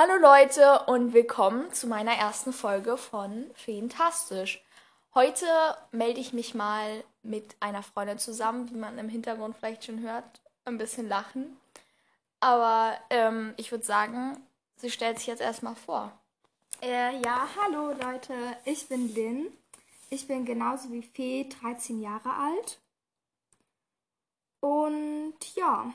Hallo Leute und willkommen zu meiner ersten Folge von Fantastisch. Heute melde ich mich mal mit einer Freundin zusammen, wie man im Hintergrund vielleicht schon hört, ein bisschen lachen. Aber ähm, ich würde sagen, sie stellt sich jetzt erstmal vor. Äh, ja, hallo Leute, ich bin Lynn. Ich bin genauso wie Fee 13 Jahre alt. Und ja,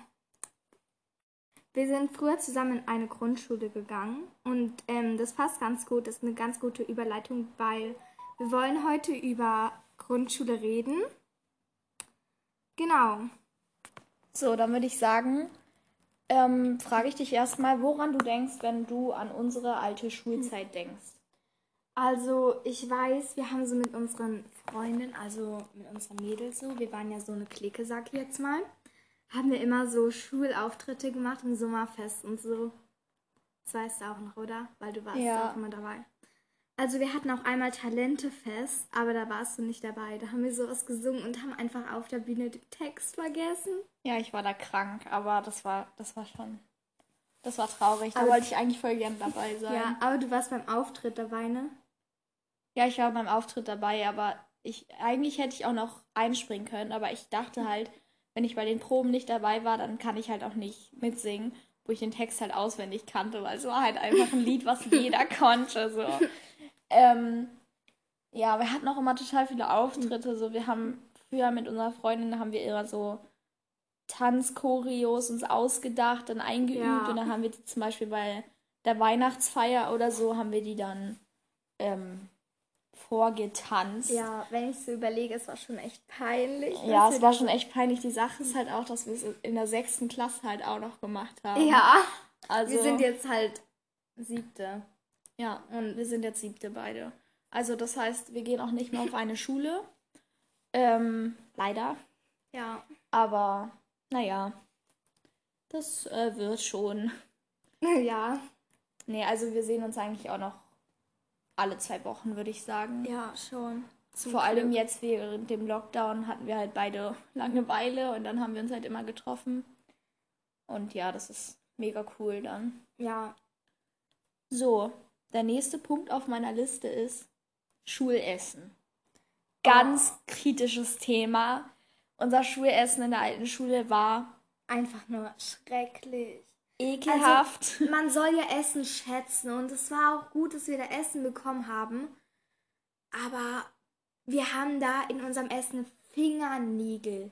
wir sind früher zusammen in eine Grundschule gegangen und ähm, das passt ganz gut, das ist eine ganz gute Überleitung, weil wir wollen heute über Grundschule reden. Genau. So, dann würde ich sagen, ähm, frage ich dich erstmal, woran du denkst, wenn du an unsere alte Schulzeit denkst. Also ich weiß, wir haben so mit unseren Freundinnen, also mit unseren Mädels so, wir waren ja so eine Clique, sag ich jetzt mal, haben wir immer so Schulauftritte gemacht im Sommerfest und so. Das weißt du auch noch, oder? Weil du warst Ja. auch immer dabei. Also wir hatten auch einmal Talentefest, aber da warst du nicht dabei. Da haben wir sowas gesungen und haben einfach auf der Bühne den Text vergessen. Ja, ich war da krank, aber das war, das war schon, das war traurig. Da Aber- wollte ich eigentlich voll gern dabei sein. Ja, aber du warst beim Auftritt dabei, ne? Ja, ich war beim Auftritt dabei, aber ich eigentlich hätte ich auch noch einspringen können, aber ich dachte halt, wenn ich bei den Proben nicht dabei war, dann kann ich halt auch nicht mitsingen, wo ich den Text halt auswendig kannte, weil es war halt einfach ein Lied, was jeder konnte. So. Ähm, ja, wir hatten auch immer total viele Auftritte. So, wir haben früher mit unserer Freundin haben wir immer so Tanzchoreos uns ausgedacht, dann eingeübt Ja. und dann haben wir die zum Beispiel bei der Weihnachtsfeier oder so haben wir die dann ähm, vorgetanzt. Ja, wenn ich so überlege, es war schon echt peinlich. Ja, es war schon echt peinlich. Die Sache ist halt auch, dass wir es in der sechsten Klasse halt auch noch gemacht haben. Ja, also wir sind jetzt halt siebte. ja und wir sind jetzt siebte beide. Also das heißt, wir gehen auch nicht mehr auf eine Schule. Ähm, leider. Ja. Aber naja, das äh, wird schon. Ja. Nee, also wir sehen uns eigentlich auch noch alle zwei Wochen, würde ich sagen. Ja, schon. Zum Vor allem Glück. jetzt während dem Lockdown hatten wir halt beide Langeweile und dann haben wir uns halt immer getroffen. Und ja, das ist mega cool dann. Ja. So, der nächste Punkt auf meiner Liste ist Schulessen. Ganz kritisches Thema. Unser Schulessen in der alten Schule war Einfach nur schrecklich. Ekelhaft. Man soll ja Essen schätzen und es war auch gut, dass wir da Essen bekommen haben. Aber wir haben da in unserem Essen Fingernägel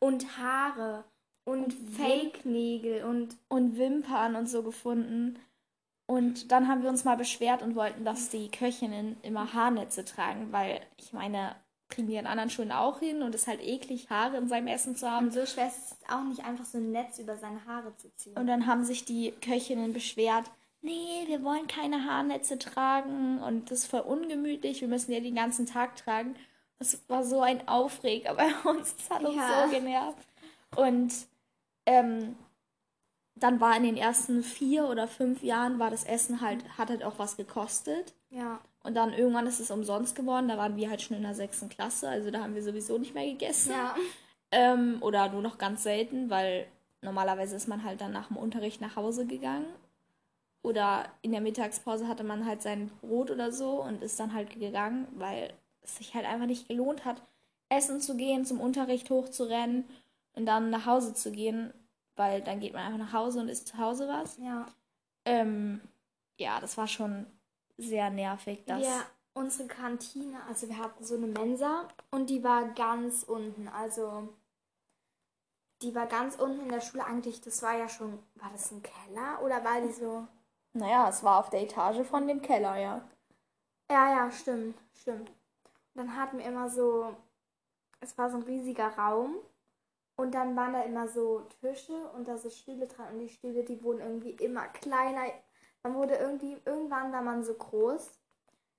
und Haare und, Und Fake-Nägel und und Wimpern und so gefunden. Und dann haben wir uns mal beschwert und wollten, dass die Köchinnen immer Haarnetze tragen, weil ich meine, kriegen die in anderen Schulen auch hin und es ist halt eklig, Haare in seinem Essen zu haben. Und so schwer ist es auch nicht einfach so ein Netz über seine Haare zu ziehen. Und dann haben sich die Köchinnen beschwert, nee, wir wollen keine Haarnetze tragen und das ist voll ungemütlich, wir müssen ja den ganzen Tag tragen. Das war so ein Aufreger bei uns, das hat uns Ja. so genervt. Und ähm, dann war in den ersten vier oder fünf Jahren war das Essen halt, hat halt auch was gekostet. ja. Und dann irgendwann ist es umsonst geworden, da waren wir halt schon in der sechsten Klasse, also da haben wir sowieso nicht mehr gegessen. Ja. Ähm, oder nur noch ganz selten, weil normalerweise ist man halt dann nach dem Unterricht nach Hause gegangen. Oder in der Mittagspause hatte man halt sein Brot oder so und ist dann halt gegangen, weil es sich halt einfach nicht gelohnt hat, essen zu gehen, zum Unterricht hochzurennen und dann nach Hause zu gehen, weil dann geht man einfach nach Hause und isst zu Hause was. Ja. Ähm, ja, das war schon sehr nervig, dass Ja, unsere Kantine, also wir hatten so eine Mensa und die war ganz unten. Also die war ganz unten in der Schule eigentlich. Das war ja schon, war das ein Keller oder war die so? naja, es war auf der Etage von dem Keller, ja. Ja, ja, stimmt, stimmt. Und dann hatten wir immer so, es war so ein riesiger Raum und dann waren da immer so Tische und da so Stühle dran und die Stühle, die wurden irgendwie immer kleiner. Man wurde irgendwie, irgendwann war man so groß,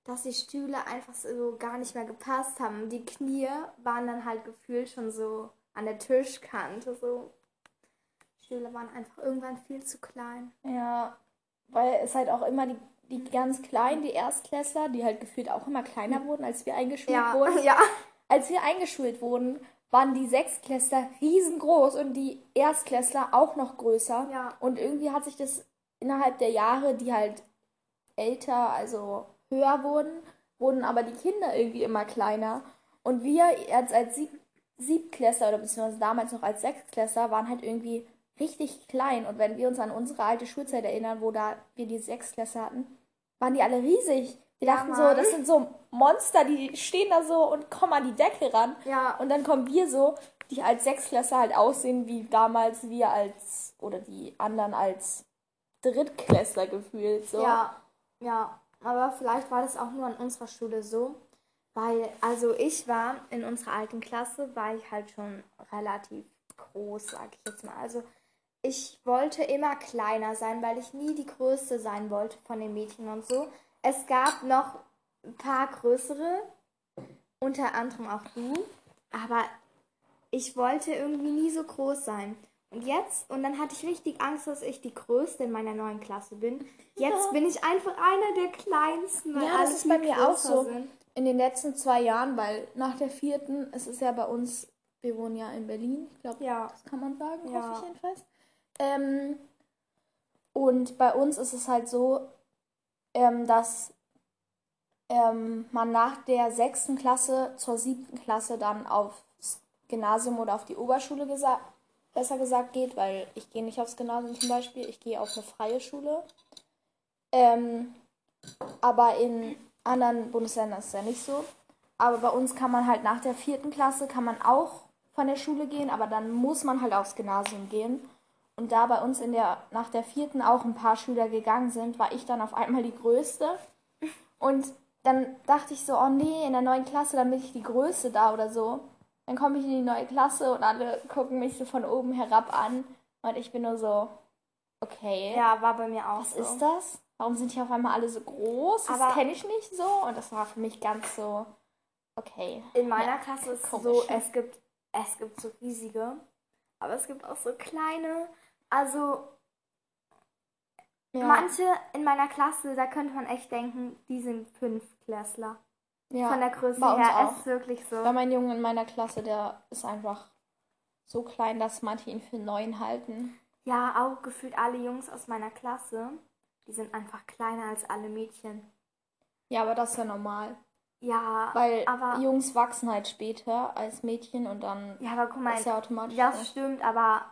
dass die Stühle einfach so gar nicht mehr gepasst haben. Die Knie waren dann halt gefühlt schon so an der Tischkante, so. Stühle waren einfach irgendwann viel zu klein. Ja, weil es halt auch immer die, die ganz kleinen, die Erstklässler, die halt gefühlt auch immer kleiner wurden, als wir eingeschult wurden. ja. Als wir eingeschult wurden, waren die Sechstklässler riesengroß und die Erstklässler auch noch größer. Ja. Und irgendwie hat sich das innerhalb der Jahre, die halt älter, also höher wurden, wurden aber die Kinder irgendwie immer kleiner. Und wir als, als Sieb Siebklässler oder beziehungsweise damals noch als Sechsklässler waren halt irgendwie richtig klein. Und wenn wir uns an unsere alte Schulzeit erinnern, wo da wir die Sechsklässler hatten, waren die alle riesig. Wir Ja, dachten so, Mann. das sind so Monster, die stehen da so und kommen an die Decke ran. Ja. Und dann kommen wir so, die als Sechsklässler halt aussehen, wie damals wir als, oder die anderen als Drittklässler gefühlt. So. Ja, ja. Aber vielleicht war das auch nur an unserer Schule so. Weil, also ich war in unserer alten Klasse, war ich halt schon relativ groß, sag ich jetzt mal. Also ich wollte immer kleiner sein, weil ich nie die Größte sein wollte von den Mädchen und so. Es gab noch ein paar größere, unter anderem auch du. Aber ich wollte irgendwie nie so groß sein. Und jetzt, und dann hatte ich richtig Angst, dass ich die Größte in meiner neuen Klasse bin. Jetzt Ja. bin ich einfach einer der Kleinsten, Ja, das ist bei mir auch so. Sind. In den letzten zwei Jahren, weil nach der vierten, es ist ja bei uns, wir wohnen ja in Berlin, ich glaube, Ja. das kann man sagen, Ja. hoffe ich jedenfalls. Ähm, und bei uns ist es halt so, ähm, dass ähm, man nach der sechsten Klasse zur siebten Klasse dann aufs Gymnasium oder auf die Oberschule gesa besser gesagt geht, weil ich gehe nicht aufs Gymnasium zum Beispiel, ich gehe auf eine freie Schule. Ähm, aber in anderen Bundesländern ist es ja nicht so. Aber bei uns kann man halt nach der vierten Klasse kann man auch von der Schule gehen, aber dann muss man halt aufs Gymnasium gehen. Und da bei uns in der, nach der vierten auch ein paar Schüler gegangen sind, war ich dann auf einmal die Größte. Und dann dachte ich so, oh nee, in der neuen Klasse, dann bin ich die Größte da oder so. Dann komme ich in die neue Klasse und alle gucken mich so von oben herab an. Und ich bin nur so, okay, Ja, war bei mir auch was so. ist das? Warum sind hier auf einmal alle so groß? Das Aber- kenne ich nicht so. Und das war für mich ganz so, okay. In meiner Ja, Klasse ist es so, es gibt, es gibt so riesige, aber es gibt auch so kleine. Also Ja, manche in meiner Klasse, da könnte man echt denken, die sind Fünfklässler. Ja. Von der Größe bei uns her auch. ist wirklich so. Bei meinem Jungen in meiner Klasse, der ist einfach so klein, dass manche ihn für neun halten. Ja, auch gefühlt alle Jungs aus meiner Klasse, die sind einfach kleiner als alle Mädchen. Ja, aber das ist ja normal. Ja, Weil aber Jungs wachsen halt später als Mädchen und dann ja, aber guck mal, ist ja automatisch. das so. stimmt, aber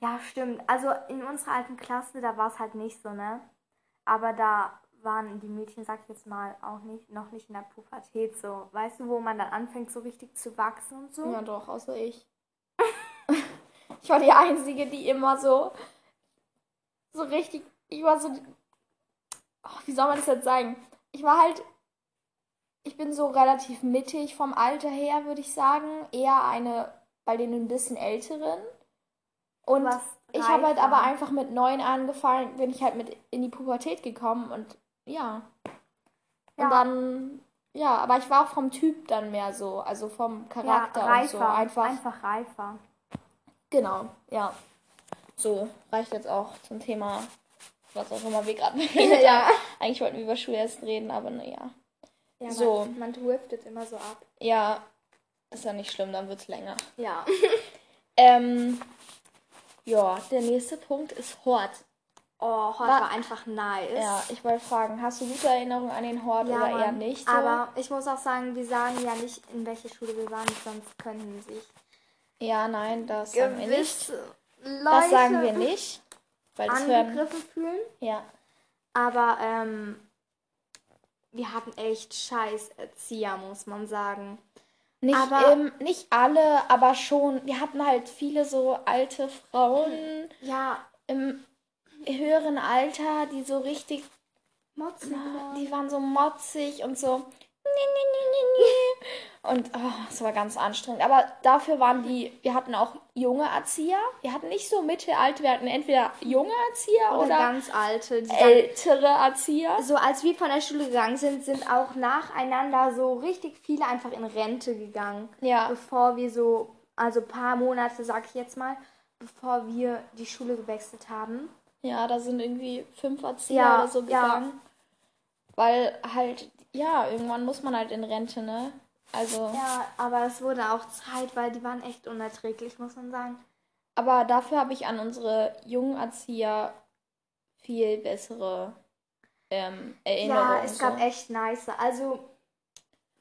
ja, stimmt. Also in unserer alten Klasse, da war es halt nicht so, ne? Aber da waren die Mädchen, sag ich jetzt mal, auch nicht, noch nicht in der Pubertät so. Weißt du, wo man dann anfängt, so richtig zu wachsen und so? Ja, doch, außer ich. ich war die Einzige, die immer so, so richtig, ich war so, oh, wie soll man das jetzt sagen? Ich war halt, ich bin so relativ mittig vom Alter her, würde ich sagen. Eher eine bei den ein bisschen älteren. Und ich habe halt aber einfach mit neun angefangen, bin ich halt mit in die Pubertät gekommen und ja. Ja. Und dann, ja, aber ich war auch vom Typ dann mehr so, also vom Charakter ja, und reifer. so. Einfach, einfach reifer. genau, ja. So, reicht jetzt auch zum Thema, was auch immer wir gerade geredet Ja. Eigentlich wollten wir über Schulerst reden, aber naja. Ja, So. Man, man driftet immer so ab. Ja, ist ja nicht schlimm, dann wird's länger. Ja. Ähm, ja, der nächste Punkt ist Hort. Oh, heute Wa- war einfach nice. Ja, ich wollte fragen, hast du gute Erinnerungen an den Hort Ja, oder eher Mann. nicht? So? Aber ich muss auch sagen, wir sagen ja nicht, in welche Schule wir waren, sonst könnten sich ja, nein, das sagen wir nicht. Leute Das sagen wir nicht. Weil das hören. angegriffen fühlen. Ja. Aber ähm, wir hatten echt scheiß Erzieher, muss man sagen. Nicht, Aber- ähm, nicht alle, aber schon. Wir hatten halt viele so alte Frauen Ja, im höheren Alter, die so richtig, motzig. waren. die waren so motzig und so. Und oh, es war ganz anstrengend. Aber dafür waren die, wir hatten auch junge Erzieher. Wir hatten nicht so mittelalte, wir hatten entweder junge Erzieher Oder oder, ganz alte. Ältere Erzieher. so als wir von der Schule gegangen sind, sind auch nacheinander so richtig viele einfach in Rente gegangen. Ja. Bevor wir so, also ein paar Monate, sag ich jetzt mal, bevor wir die Schule gewechselt haben. Ja, da sind irgendwie fünf Erzieher Ja, oder so ja. gegangen. Weil halt, ja, irgendwann muss man halt in Rente, ne? Also, Ja, aber es wurde auch Zeit, weil die waren echt unerträglich, muss man sagen. aber dafür habe ich an unsere jungen Erzieher viel bessere ähm, Erinnerungen. Ja, es gab so. echt nice. Also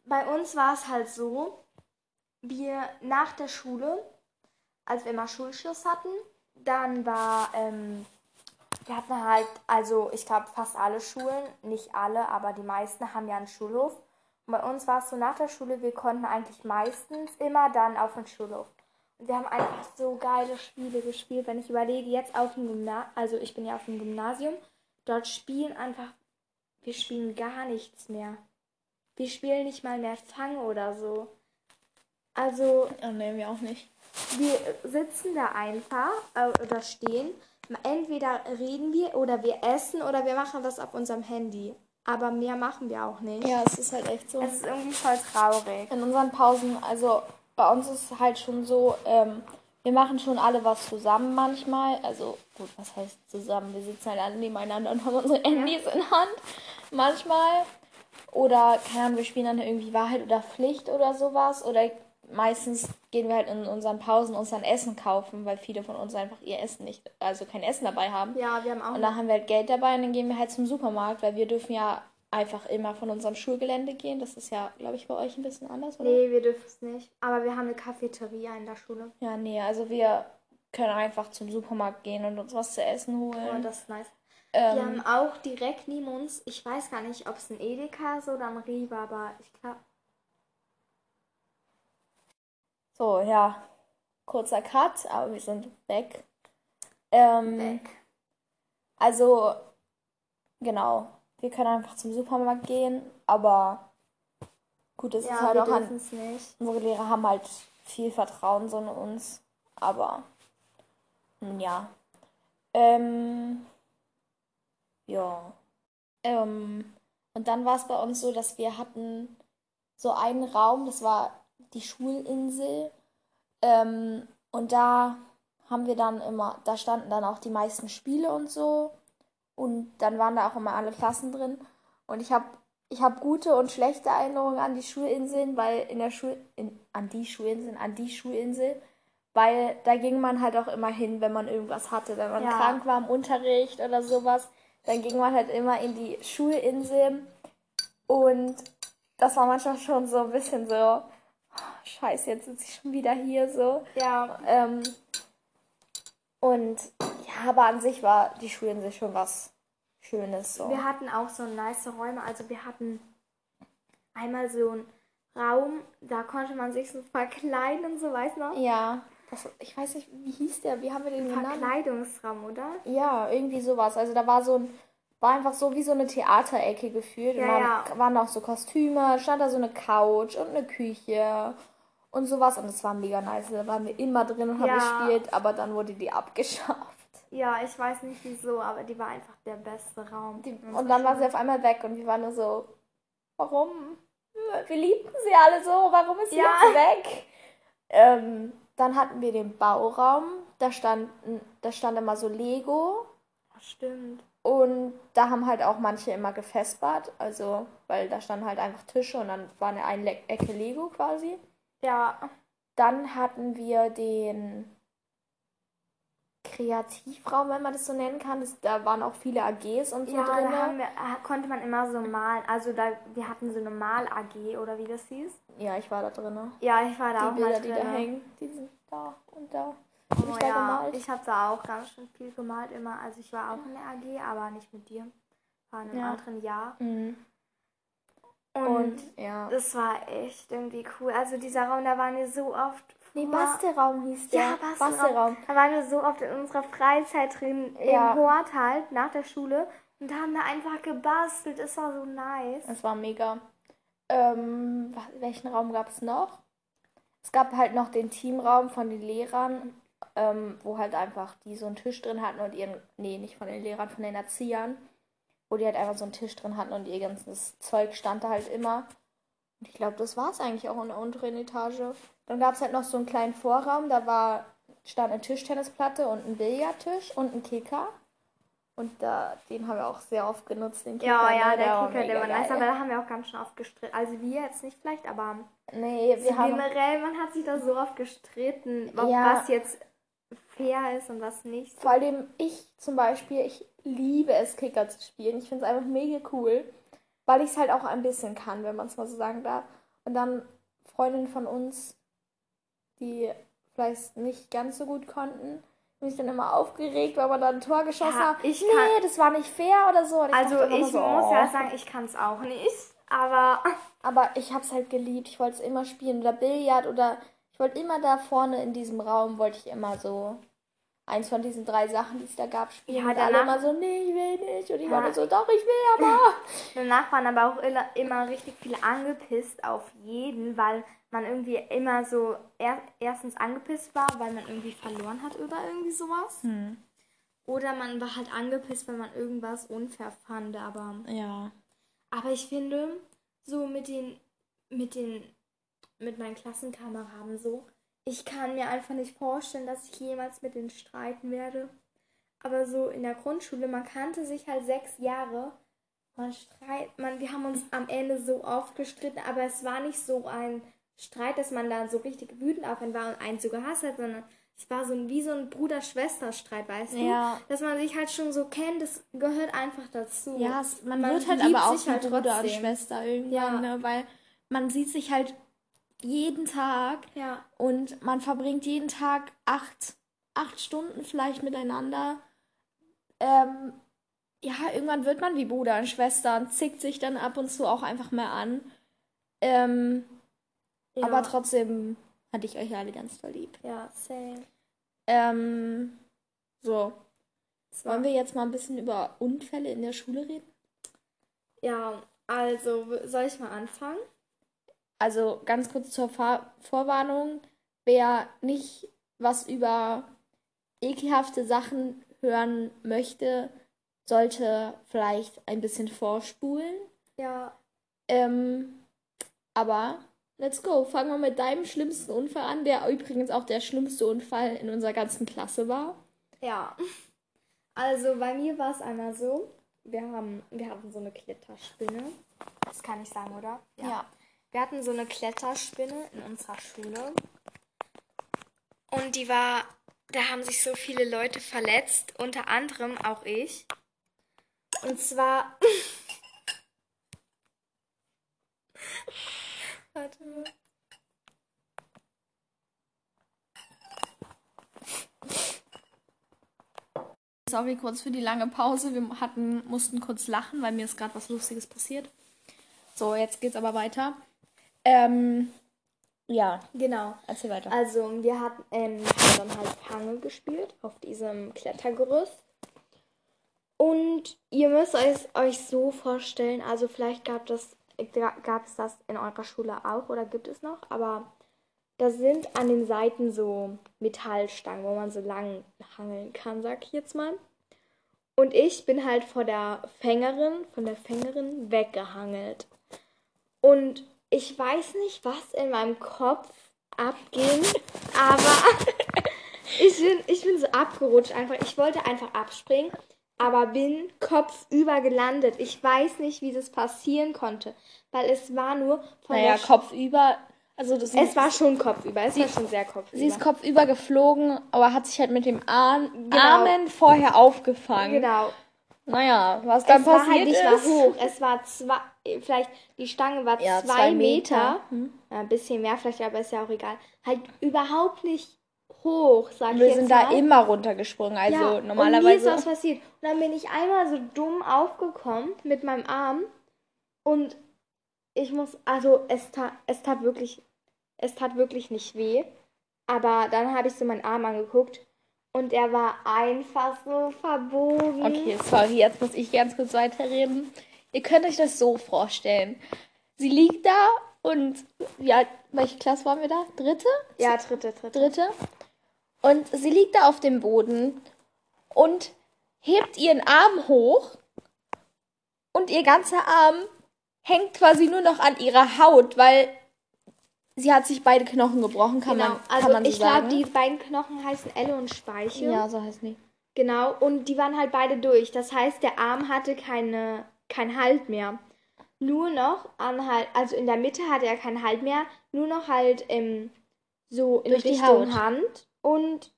bei uns war es halt so, wir nach der Schule, als wir mal Schulschluss hatten, dann war, ähm, wir hatten halt, also ich glaube fast alle Schulen, nicht alle, aber die meisten haben ja einen Schulhof. Und bei uns war es so nach der Schule, wir konnten eigentlich meistens immer dann auf den Schulhof. Und wir haben einfach so geile Spiele gespielt. Wenn ich überlege, jetzt auf dem Gymnasium, also ich bin ja auf dem Gymnasium, dort spielen einfach, wir spielen gar nichts mehr. Wir spielen nicht mal mehr Fang oder so. Also Ja, nee, wir auch nicht. wir sitzen da einfach äh, oder stehen. Entweder reden wir oder wir essen oder wir machen das auf unserem Handy. Aber mehr machen wir auch nicht. Ja, es ist halt echt so. Es ist irgendwie voll traurig. In unseren Pausen, also bei uns ist es halt schon so, ähm, wir machen schon alle was zusammen manchmal. Also gut, was heißt zusammen? Wir sitzen halt alle nebeneinander und haben unsere Handys in Hand. Manchmal. Oder, keine Ahnung, wir spielen dann irgendwie Wahrheit oder Pflicht oder sowas. Oder meistens gehen wir halt in unseren Pausen uns dann Essen kaufen, weil viele von uns einfach ihr Essen nicht, also kein Essen dabei haben. Ja, wir haben auch. Und dann haben wir halt Geld dabei und dann gehen wir halt zum Supermarkt, weil wir dürfen ja einfach immer von unserem Schulgelände gehen. Das ist ja, glaube ich, bei euch ein bisschen anders, oder? nee, wir dürfen es nicht. Aber wir haben eine Cafeteria in der Schule. Ja, nee, also wir können einfach zum Supermarkt gehen und uns was zu essen Oh, holen. das ist nice. ähm, Wir haben auch direkt neben uns, ich weiß gar nicht, ob es ein Edeka ist oder ein Rewe, aber ich glaube, so, ja, kurzer Cut, aber wir sind weg. Ähm, weg. Also, genau, wir können einfach zum Supermarkt gehen, aber gut, es ist Ja, halt wir auch an, nicht. unsere Lehrer haben halt viel Vertrauen so in uns, aber nun ja. Ähm, ja. Ähm, und dann war es bei uns so, dass wir hatten so einen Raum, das war die Schulinsel. Ähm, und da haben wir dann immer, da standen dann auch die meisten Spiele und so. Und dann waren da auch immer alle Klassen drin. Und ich habe ich hab gute und schlechte Erinnerungen an die Schulinseln, weil in der Schul in, an die Schulinseln, an die Schulinsel, weil da ging man halt auch immer hin, wenn man irgendwas hatte, wenn man Ja. krank war im Unterricht oder sowas, dann ging man halt immer in die Schulinsel und das war manchmal schon so ein bisschen so, scheiße, jetzt sitze ich schon wieder hier so. Ja, Ähm, und ja, aber an sich war die Schulinsel schon was Schönes so. wir hatten auch so nice Räume. Also wir hatten einmal so einen Raum, da konnte man sich so verkleiden und so, weißt du noch? Ja, das, ich weiß nicht, wie hieß der? Wie haben wir den genannt? Verkleidungsraum, oder? Ja, irgendwie sowas. Also da war so ein, war einfach so wie so eine Theaterecke gefühlt. Ja, und dann ja. waren auch so Kostüme, stand da so eine Couch und eine Küche und sowas. Und das war mega nice. Da waren wir immer drin und haben Ja. gespielt, aber dann wurde die abgeschafft. Ja, ich weiß nicht wieso, aber die war einfach der beste Raum. Die, und dann war sie auf einmal weg und wir waren nur so, warum? Wir liebten sie alle so, warum ist sie Ja. jetzt weg? Ähm, dann hatten wir den Bauraum, da stand, da stand immer so Lego Schule. Stimmt. und da haben halt auch manche immer gefespert, also weil da standen halt einfach Tische und dann war eine, Ecke Lego quasi. Ja, Dann hatten wir den Kreativraum, wenn man das so nennen kann. Das, da waren auch viele AGs und so ja, drin. da wir, äh, konnte man immer so malen. Also da, wir hatten so eine Mal-AG oder wie das hieß. Ja, ich war da drin. Ja, ich war da Die auch Bilder, mal die drin. da hängen, die sind da und da. Oh, ich da ja, gemalt. ich habe da auch ganz schön viel gemalt immer. Also ich war auch in der AG, aber nicht mit dir. War in einem Ja. anderen Jahr. Mhm. Und, Und, ja. das war echt irgendwie cool. Also dieser Raum, da waren wir so oft. Nee, vor- Bastelraum hieß der. Ja, Bastelraum. Bastelraum. Da waren wir so oft in unserer Freizeit drin, Ja. im Hort halt, nach der Schule. Und haben da einfach gebastelt. Es war so nice. Das war mega. Ähm, welchen Raum gab es noch? Es gab halt noch den Teamraum von den Lehrern, ähm, wo halt einfach die so einen Tisch drin hatten und ihren, nee, nicht von den Lehrern, von den Erziehern, wo die halt einfach so einen Tisch drin hatten und ihr ganzes Zeug stand da halt immer. Und ich glaube, das war es eigentlich auch in der unteren Etage. Dann gab es halt noch so einen kleinen Vorraum, da war, stand eine Tischtennisplatte und ein Billardtisch und ein Kicker. Und da, den haben wir auch sehr oft genutzt, den Kicker. Ja, ja, der war Kicker, der war nice. Aber da haben wir auch ganz schön oft gestritten. Also wir jetzt nicht vielleicht, aber Nee, wir haben. generell, man hat sich da so oft gestritten, ob Ja. was jetzt fair ist und was nicht. Vor allem ich zum Beispiel, ich liebe es, Kicker zu spielen. Ich finde es einfach mega cool, weil ich es halt auch ein bisschen kann, wenn man es mal so sagen darf. Und dann Freundinnen von uns, die vielleicht nicht ganz so gut konnten, mich dann immer aufgeregt, weil man da ein Tor geschossen Ja, hat. ich nee, kann- das war nicht fair oder so. Ich Also ich so, muss oh. ja sagen, ich kann es auch nicht. Aber Aber ich habe es halt geliebt. Ich wollte es immer spielen. Oder Billard oder ich wollte immer da vorne in diesem Raum, wollte ich immer so eins von diesen drei Sachen, die es da gab, spielen. Ja, und alle danach- immer so, nee, ich will nicht. Und ich Ja. war so, doch, ich will aber. danach waren aber auch immer, immer richtig viele angepisst auf jeden, weil man irgendwie immer so er, erstens angepisst war, weil man irgendwie verloren hat oder irgendwie sowas. Hm. Oder man war halt angepisst, weil man irgendwas unfair fand. Aber, Ja. aber ich finde, so mit den, mit den, mit meinen Klassenkameraden so, ich kann mir einfach nicht vorstellen, dass ich jemals mit denen streiten werde. Aber so in der Grundschule, man kannte sich halt sechs Jahre. Man streit, man, wir haben uns am Ende so oft gestritten, aber es war nicht so ein Streit, dass man da so richtig wütend auf einen war und einen so gehasst hat, sondern es war so ein, wie so ein Bruder-Schwester-Streit, weißt du? Ja. Dass man sich halt schon so kennt, das gehört einfach dazu. Ja, es, man, Man wird halt aber auch halt Bruder und trotzdem. Schwester irgendwann, Ja. ne? Weil man sieht sich halt jeden Tag Ja, und man verbringt jeden Tag acht, acht Stunden vielleicht miteinander. Ähm, ja, irgendwann wird man wie Bruder und Schwester und zickt sich dann ab und zu auch einfach mehr an. Ähm, ja. Aber trotzdem hatte ich euch alle ganz doll lieb. Ja, same. Ähm, so, war- wollen wir jetzt mal ein bisschen über Unfälle in der Schule reden? Ja, also soll ich mal anfangen? Also ganz kurz zur Vor Vorwarnung. Wer nicht was über ekelhafte Sachen hören möchte, sollte vielleicht ein bisschen vorspulen. Ja, Ähm, aber let's go. Fangen wir mit deinem schlimmsten Unfall an, der übrigens auch der schlimmste Unfall in unserer ganzen Klasse war. ja. Also bei mir war es einmal so, wir haben, wir hatten so eine Kletterspinne. Das kann ich sagen, oder? Wir hatten so eine Kletterspinne in unserer Schule. Und die war, da haben sich so viele Leute verletzt, unter anderem auch ich. Und zwar. Warte mal. Sorry kurz für die lange Pause. Wir hatten, mussten kurz lachen, weil mir ist gerade was Lustiges passiert. So, jetzt geht's aber weiter. Ähm, ja, Genau. erzähl weiter. Also, wir hatten ähm, haben dann halt Fange gespielt auf diesem Klettergerüst. Und ihr müsst euch, euch so vorstellen, also vielleicht gab das gab es das in eurer Schule auch oder gibt es noch, aber da sind an den Seiten so Metallstangen, wo man so lang hangeln kann, sag ich jetzt mal. Und ich bin halt vor der Fängerin, von der Fängerin weggehangelt. Und ich weiß nicht, was in meinem Kopf abging, aber ich bin, ich bin so abgerutscht einfach. Ich wollte einfach abspringen, aber bin kopfüber gelandet. Ich weiß nicht, wie das passieren konnte, weil es war nur von naja, der... kopfüber. Also das es war schon kopfüber, es war schon sehr kopfüber. Sie ist kopfüber geflogen, aber hat sich halt mit dem Arm, Genau. Armen vorher aufgefangen. Genau. Naja, was dann es war passiert halt nicht ist. mal hoch. Es war zwei, vielleicht die Stange war Ja, zwei, zwei Meter. Meter. Hm. Ja, ein bisschen mehr vielleicht, aber ist ja auch egal. Halt überhaupt nicht hoch, sag ich Wir sind mal. da immer runtergesprungen. Also ja, Und mir ist normalerweise. was passiert. Und dann bin ich einmal so dumm aufgekommen mit meinem Arm. Und ich muss, also es tat, es tat wirklich, es tat wirklich nicht weh. Aber dann habe ich so meinen Arm angeguckt. Und er war einfach so verbogen. Okay, sorry, jetzt muss ich ganz kurz weiterreden. Ihr könnt euch das so vorstellen. Sie liegt da und ja, welche Klasse waren wir da? Dritte? Ja, dritte, dritte. Dritte. Und sie liegt da auf dem Boden und hebt ihren Arm hoch und ihr ganzer Arm hängt quasi nur noch an ihrer Haut, weil sie hat sich beide Knochen gebrochen, kann Genau. man, also kann man so ich glaube, die beiden Knochen heißen Elle und Speichel. ja, so heißt die. Genau. Und die waren halt beide durch. Das heißt, der Arm hatte keine, kein Halt mehr. Nur noch an halt, also in der Mitte hatte er keinen Halt mehr. Nur noch halt ähm, so in Durch Richtung Haut. Hand und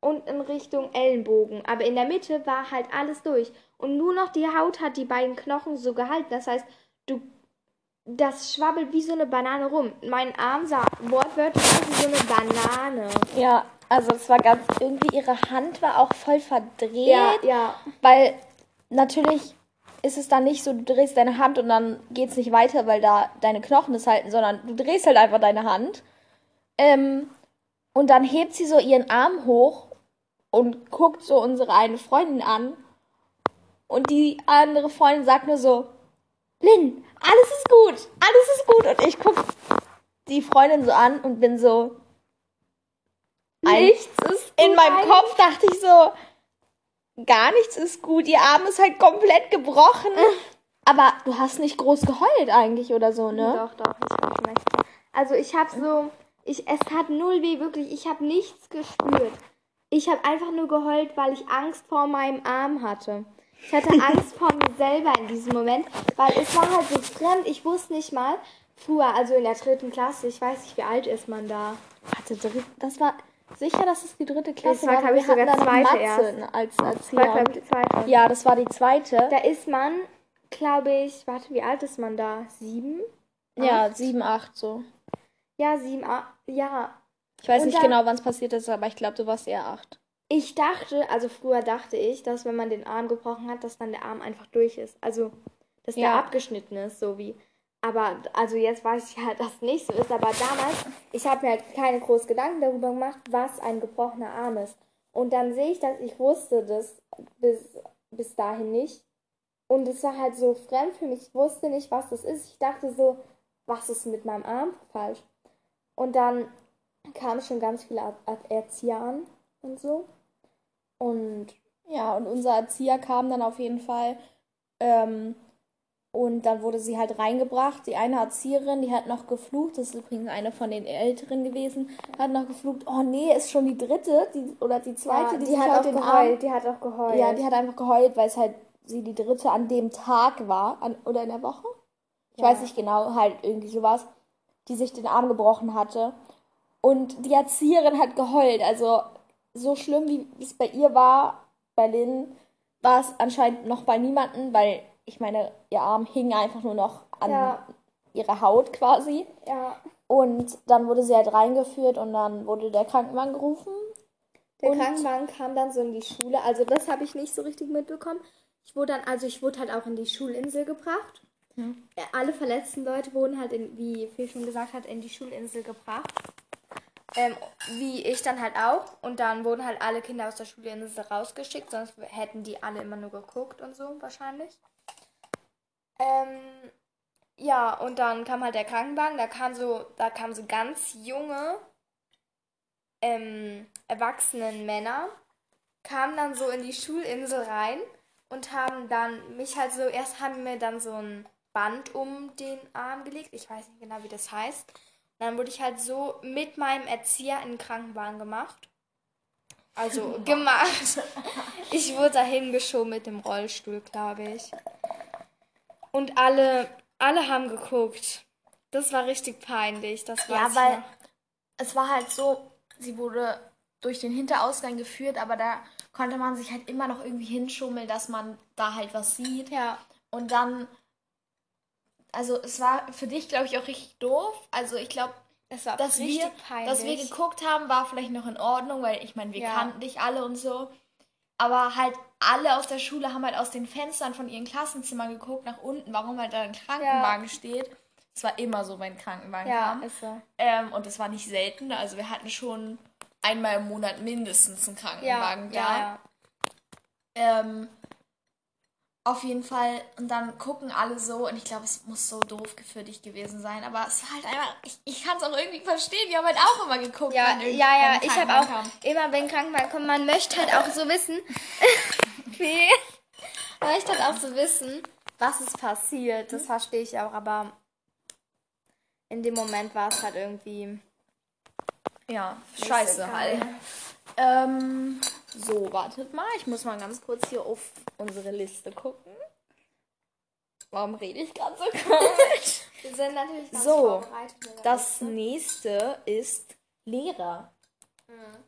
und in Richtung Ellenbogen. Aber in der Mitte war halt alles durch. Und nur noch die Haut hat die beiden Knochen so gehalten. Das heißt, du das schwabbelt wie so eine Banane rum. Mein Arm sah wortwörtlich aus wie so eine Banane. Ja, also es war ganz irgendwie ihre Hand war auch voll verdreht. Ja, ja. Weil natürlich ist es dann nicht so, du drehst deine Hand und dann geht es nicht weiter, weil da deine Knochen es halten, sondern du drehst halt einfach deine Hand. Ähm, und dann hebt sie so ihren Arm hoch und guckt so unsere eine Freundin an. Und die andere Freundin sagt nur so, Lynn, alles ist gut, alles ist gut. Und ich guck die Freundin so an und bin so, nichts ist. In meinem Kopf dachte ich so, gar nichts ist gut. Ihr Arm ist halt komplett gebrochen. Aber du hast nicht groß geheult eigentlich oder so, ne? Doch, doch, echt. Also ich habe so, ich, es hat null weh, wirklich. Ich habe nichts gespürt. Ich habe einfach nur geheult, weil ich Angst vor meinem Arm hatte. Ich hatte Angst vor mir selber in diesem Moment, weil es war halt so fremd. Ich wusste nicht mal, früher, also in der dritten Klasse, ich weiß nicht, wie alt ist man da. Warte, das war sicher, dass es die dritte Klasse das war. glaube ich, sogar zweite erst. Als, das war, ich, die zweite. Ja, das war die zweite. Da ist man, glaube ich, warte, wie alt ist man da? Sieben? Ja, sieben, acht so. Ja, sieben, acht, ja. Ich weiß Und nicht dann, genau, wann es passiert ist, aber ich glaube, du warst eher acht. Ich dachte, also früher dachte ich, dass wenn man den Arm gebrochen hat, dass dann der Arm einfach durch ist. Also, dass ja. der abgeschnitten ist, so wie. Aber, also jetzt weiß ich halt, dass es nicht so ist. Aber damals, ich habe mir halt keine großen Gedanken darüber gemacht, was ein gebrochener Arm ist. Und dann sehe ich das, ich wusste das bis, bis dahin nicht. Und es war halt so fremd für mich. Ich wusste nicht, was das ist. Ich dachte so, was ist mit meinem Arm falsch? Und dann kamen schon ganz viele Erzieher an und so. Und ja, und unser Erzieher kam dann auf jeden Fall. Ähm, und dann wurde sie halt reingebracht. Die eine Erzieherin, die hat noch geflucht. Das ist übrigens eine von den Älteren gewesen. Hat noch geflucht. Oh nee, ist schon die dritte die, oder die zweite. Ja, die, die hat auch geheult. Arm, die hat auch geheult. Ja, die hat einfach geheult, weil es halt sie die dritte an dem Tag war. An, oder in der Woche. Ich ja. weiß nicht genau, halt irgendwie sowas. Die sich den Arm gebrochen hatte. Und die Erzieherin hat geheult. Also so schlimm, wie es bei ihr war, bei Lynn, war es anscheinend noch bei niemanden, weil ich meine, ihr Arm hing einfach nur noch an ja. ihrer Haut quasi. Ja. Und dann wurde sie halt reingeführt und dann wurde der Krankenwagen gerufen. Der und Krankenwagen kam dann so in die Schule. Also das habe ich nicht so richtig mitbekommen. Ich wurde dann, also ich wurde halt auch in die Schulinsel gebracht. Hm. Alle verletzten Leute wurden halt, in, wie Phil schon gesagt hat, in die Schulinsel gebracht. Ähm, wie ich dann halt auch. Und dann wurden halt alle Kinder aus der Schule rausgeschickt, sonst hätten die alle immer nur geguckt und so wahrscheinlich. Ähm, ja, und dann kam halt der Krankenwagen, da kam so, da kamen so ganz junge, ähm, erwachsenen Männer, kamen dann so in die Schulinsel rein und haben dann mich halt so, erst haben mir dann so ein Band um den Arm gelegt, ich weiß nicht genau, wie das heißt dann wurde ich halt so mit meinem Erzieher in den Krankenwagen gemacht. Also gemacht. Ich wurde dahin geschoben mit dem Rollstuhl, glaube ich. Und alle, alle haben geguckt. Das war richtig peinlich. Das ja, weil es war halt so, sie wurde durch den Hinterausgang geführt, aber da konnte man sich halt immer noch irgendwie hinschummeln, dass man da halt was sieht. Ja. Und dann also es war für dich, glaube ich, auch richtig doof. Also ich glaube, dass wir, peinlich. dass wir geguckt haben, war vielleicht noch in Ordnung, weil ich meine, wir ja. kannten dich alle und so. Aber halt alle aus der Schule haben halt aus den Fenstern von ihren Klassenzimmern geguckt nach unten, warum halt da ein Krankenwagen ja. steht. Es war immer so, wenn ein Krankenwagen ja, kam. Ist so. Ähm, und das war nicht selten. Also wir hatten schon einmal im Monat mindestens einen Krankenwagen ja, da. Ja, ja. Ähm, auf jeden Fall, und dann gucken alle so, und ich glaube, es muss so doof für dich gewesen sein, aber es war halt einfach, ich, ich kann es auch irgendwie verstehen, wir haben halt auch immer geguckt. Ja, ja, ja, ich habe auch kam. immer, wenn Krankenwagen kommt, man möchte halt auch so wissen, wie, man möchte halt auch so wissen, was ist passiert, das verstehe ich auch, aber in dem Moment war es halt irgendwie, ja, scheiße halt. Ähm, so, wartet mal. Ich muss mal ganz kurz hier auf unsere Liste gucken. Warum rede ich gerade so komisch? Wir sind natürlich ganz So, das Liste. nächste ist Lehrer. Mhm.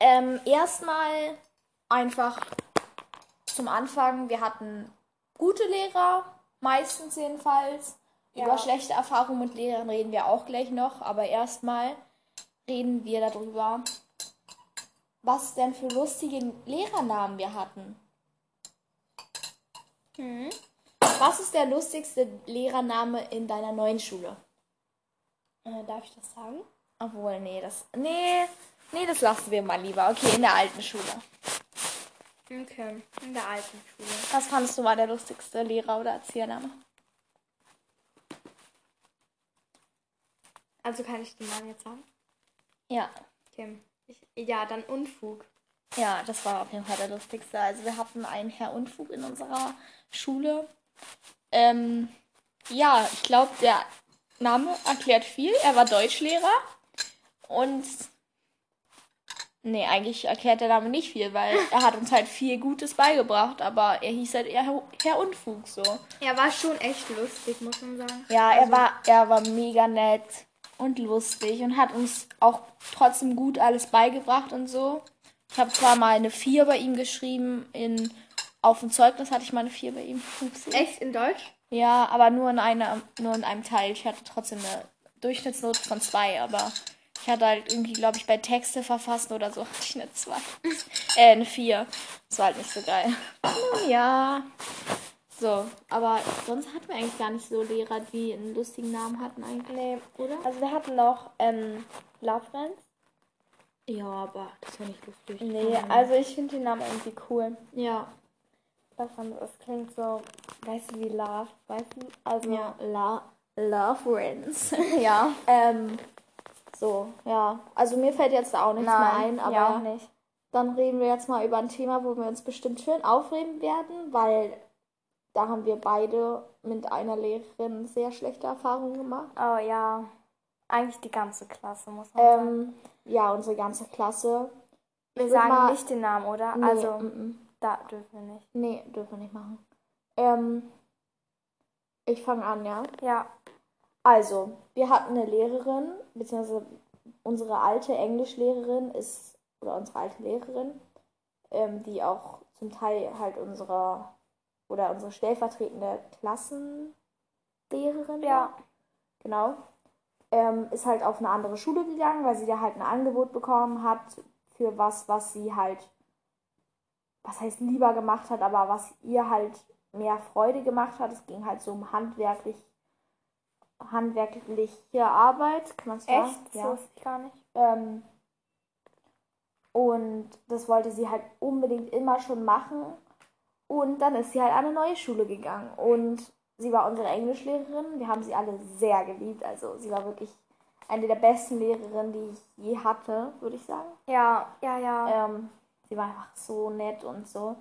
Ähm, erstmal einfach zum Anfang, wir hatten gute Lehrer, meistens jedenfalls. Ja. Über schlechte Erfahrungen mit Lehrern reden wir auch gleich noch, aber erstmal reden wir darüber, was denn für lustige Lehrernamen wir hatten. Mhm. Was ist der lustigste Lehrername in deiner neuen Schule? Äh, darf ich das sagen? Obwohl, nee, das. Nee, nee, das lassen wir mal lieber. Okay, in der alten Schule. Okay, in der alten Schule. Was fandest du war der lustigste Lehrer oder Erziehername? Also kann ich den Namen jetzt sagen? Ja. Okay. Ich, ja, dann Unfug. Ja, das war auf jeden Fall der lustigste. Also wir hatten einen Herr Unfug in unserer Schule. Ähm, ja, ich glaube, der Name erklärt viel. Er war Deutschlehrer und nee, eigentlich erklärt der Name nicht viel, weil er hat uns halt viel Gutes beigebracht, aber er hieß halt eher Herr- Herr Unfug so. Er war schon echt lustig, muss man sagen. Ja, er Also- war, er war mega nett und lustig und hat uns auch trotzdem gut alles beigebracht und so. Ich habe zwar mal eine 4 bei ihm geschrieben, in, auf dem Zeugnis hatte ich mal eine 4 bei ihm. Echt in Deutsch? Ja, aber nur in, einer, nur in einem Teil. Ich hatte trotzdem eine Durchschnittsnote von 2, aber ich hatte halt irgendwie, glaube ich, bei Texte verfassen oder so hatte ich eine 2. äh, eine 4. Das war halt nicht so geil. Nun ja. So, aber sonst hatten wir eigentlich gar nicht so Lehrer, die einen lustigen Namen hatten eigentlich. Nee. Oder? Also wir hatten noch ähm, Love Friends. Ja, aber das war nicht lustig. Nee, also ich finde den Namen irgendwie cool. Ja. Das, das klingt so, weißt du, wie Love, weißt du? Also, Ja, La Love Friends. ja. ähm, so, ja. Also mir fällt jetzt auch nichts mehr ein, aber ja, auch nicht. dann reden wir jetzt mal über ein Thema, wo wir uns bestimmt schön aufregen werden, weil da haben wir beide mit einer Lehrerin sehr schlechte Erfahrungen gemacht. Oh ja. Eigentlich die ganze Klasse, muss man sagen. Ähm, ja, unsere ganze Klasse. Wir würd sagen mal- nicht den Namen, oder? Nee, also, mm, mm. da dürfen wir nicht. nee, dürfen wir nicht machen. Ähm, ich fange an, ja. Ja. Also, wir hatten eine Lehrerin, beziehungsweise unsere alte Englischlehrerin ist, oder unsere alte Lehrerin, ähm, die auch zum Teil halt unsere, oder unsere stellvertretende Klassenlehrerin Ja. war. Genau. Ähm, ist halt auf eine andere Schule gegangen, weil sie da halt ein Angebot bekommen hat für was, was sie halt, was heißt lieber gemacht hat, aber was ihr halt mehr Freude gemacht hat. Es ging halt so um handwerklich handwerkliche Arbeit, kann man sagen. Echt? Das Ja. wusste ich gar nicht. Ähm, und das wollte sie halt unbedingt immer schon machen. Und dann ist sie halt an eine neue Schule gegangen. Und sie war unsere Englischlehrerin. Wir haben sie alle sehr geliebt. Also sie war wirklich eine der besten Lehrerinnen, die ich je hatte, würde ich sagen. Ja, ja, ja. Ähm, sie war einfach so nett und so.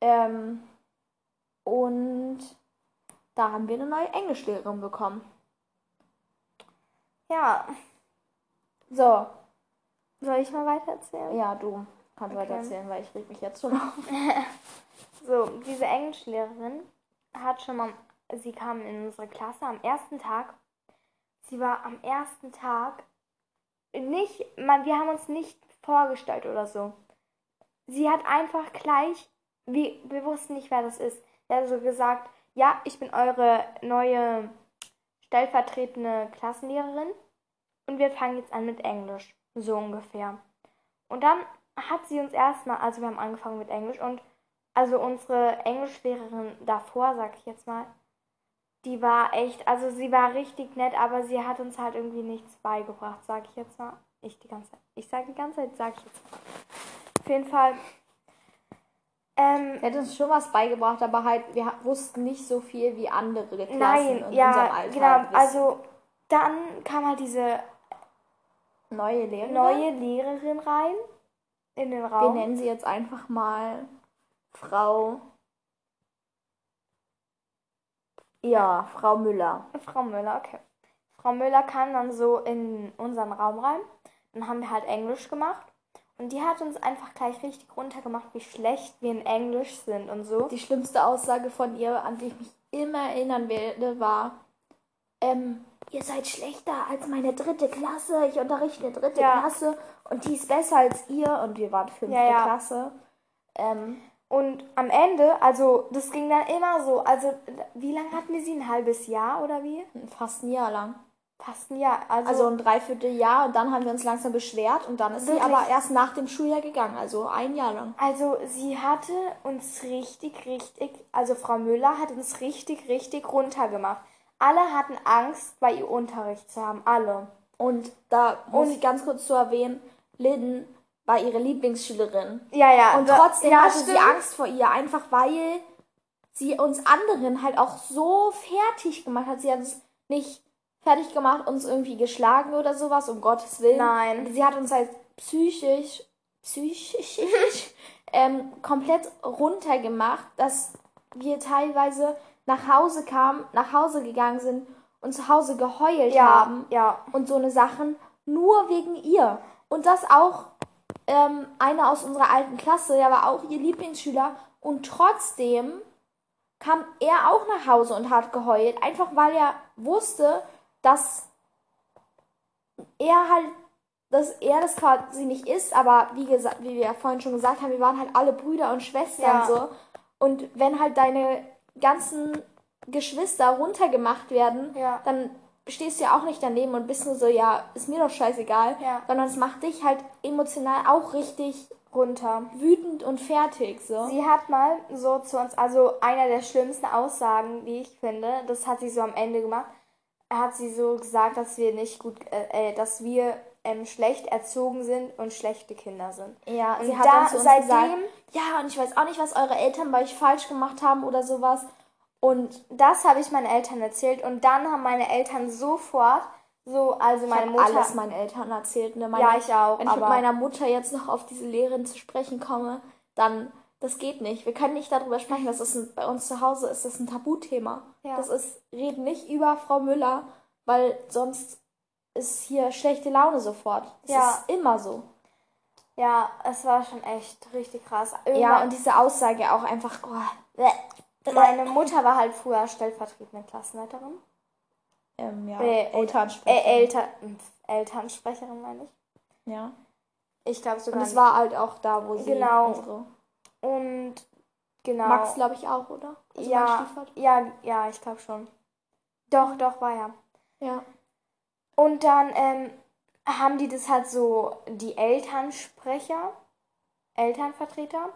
Ähm, und da haben wir eine neue Englischlehrerin bekommen. Ja. So, Soll ich mal weiter erzählen? ja, du kannst Okay. weiter erzählen, weil ich reg mich jetzt schon auf. So, diese Englischlehrerin hat schon mal, sie kam in unsere Klasse am ersten Tag. Sie war am ersten Tag nicht, man, wir haben uns nicht vorgestellt oder so. Sie hat einfach gleich, wir, wir wussten nicht, wer das ist. Sie hat so gesagt, ja, ich bin eure neue stellvertretende Klassenlehrerin und wir fangen jetzt an mit Englisch. So ungefähr. Und dann hat sie uns erstmal, also wir haben angefangen mit Englisch und also unsere Englischlehrerin davor, sag ich jetzt mal, die war echt, also sie war richtig nett, aber sie hat uns halt irgendwie nichts beigebracht, sag ich jetzt mal. Ich die ganze Zeit. Ich sag die ganze Zeit, sag ich jetzt mal. Auf jeden Fall. Ähm, hat uns schon was beigebracht, aber halt, wir wussten nicht so viel wie andere Klassen nein, in unserem ja, Alter. genau. halt wissen. Also dann kam halt diese neue Lehrerin. neue Lehrerin rein in den Wir Raum. nennen sie jetzt einfach mal Frau. Ja, Frau Müller. Frau Müller, okay. Frau Müller kam dann so in unseren Raum rein. Dann haben wir halt Englisch gemacht. Und die hat uns einfach gleich richtig runtergemacht, wie schlecht wir in Englisch sind und so. Die schlimmste Aussage von ihr, an die ich mich immer erinnern werde, war, ähm, ihr seid schlechter als meine dritte Klasse, ich unterrichte eine dritte Ja. Klasse und die ist besser als ihr und wir waren fünfte Ja, ja. Klasse. Ähm, Und am Ende, also das ging dann immer so, also wie lange hatten wir sie? Ein halbes Jahr oder wie? fast ein Jahr lang. Fast ein Jahr. Also, Also ein Dreivierteljahr und dann haben wir uns langsam beschwert und dann ist Wirklich? sie aber erst nach dem Schuljahr gegangen, also ein Jahr lang. also sie hatte uns richtig, richtig, also Frau Müller hat uns richtig, richtig runtergemacht. Alle hatten Angst, bei ihr Unterricht zu haben, alle. Und da muss Und- ich ganz kurz zu erwähnen, Lynn war ihre Lieblingsschülerin. Ja, ja. Und trotzdem ja, hatte sie stimmt. Angst vor ihr, einfach weil sie uns anderen halt auch so fertig gemacht hat. Sie hat uns nicht fertig gemacht, uns irgendwie geschlagen oder sowas, um Gottes Willen. Nein. Sie hat uns halt psychisch, psychisch ähm, komplett runtergemacht, dass wir teilweise nach Hause kamen, nach Hause gegangen sind und zu Hause geheult Ja, haben ja. und so eine Sachen nur wegen ihr. Und das auch ähm, einer aus unserer alten Klasse, der war auch ihr Lieblingsschüler und trotzdem kam er auch nach Hause und hat geheult, einfach weil er wusste, dass er halt, dass er das quasi nicht ist, aber wie gesagt, wie wir vorhin schon gesagt haben, wir waren halt alle Brüder und Schwestern Ja. so. Und wenn halt deine ganzen Geschwister runtergemacht werden, Ja. dann stehst du ja auch nicht daneben und bist nur so, ja, ist mir doch scheißegal, Ja. sondern es macht dich halt emotional auch richtig Runter. wütend und fertig, so. Sie hat mal so zu uns, also einer der schlimmsten Aussagen, die ich finde, das hat sie so am Ende gemacht, hat sie so gesagt, dass wir nicht gut, äh, äh, dass wir ähm, schlecht erzogen sind und schlechte Kinder sind. Ja, Und sie hat da- uns seitdem- gesagt, ja, und ich weiß auch nicht, was eure Eltern bei euch falsch gemacht haben oder sowas. Und Das habe ich meinen Eltern erzählt und dann haben meine Eltern sofort so, also ich meine habe Mutter, alles meinen Eltern erzählt. Ne? Meine, ja ich auch, wenn ich mit meiner Mutter jetzt noch auf diese Lehrerin zu sprechen komme, dann, das geht nicht. Wir können nicht darüber sprechen, das ist ein, bei uns zu Hause ist das ein Tabuthema. Ja. Das ist, reden nicht über Frau Müller, weil sonst ist hier schlechte Laune sofort. Das Ja. ist immer so. ja, es war schon echt richtig krass. Ja, Irgendwann- und diese Aussage auch einfach, oh, meine Mutter war halt früher stellvertretende Klassenleiterin. ähm, ja, Äh, Elternsprecher. Äh, Elter, Elternsprecherin meine ich. ja. Ich glaube sogar. Und es war halt auch da, wo sie Genau. unsere Und genau. Max, glaube ich, auch, oder? Also ja, ja, ja, ich glaube schon. Doch, doch, war ja. Ja. Und dann ähm, haben die das halt so, die Elternsprecher, Elternvertreter,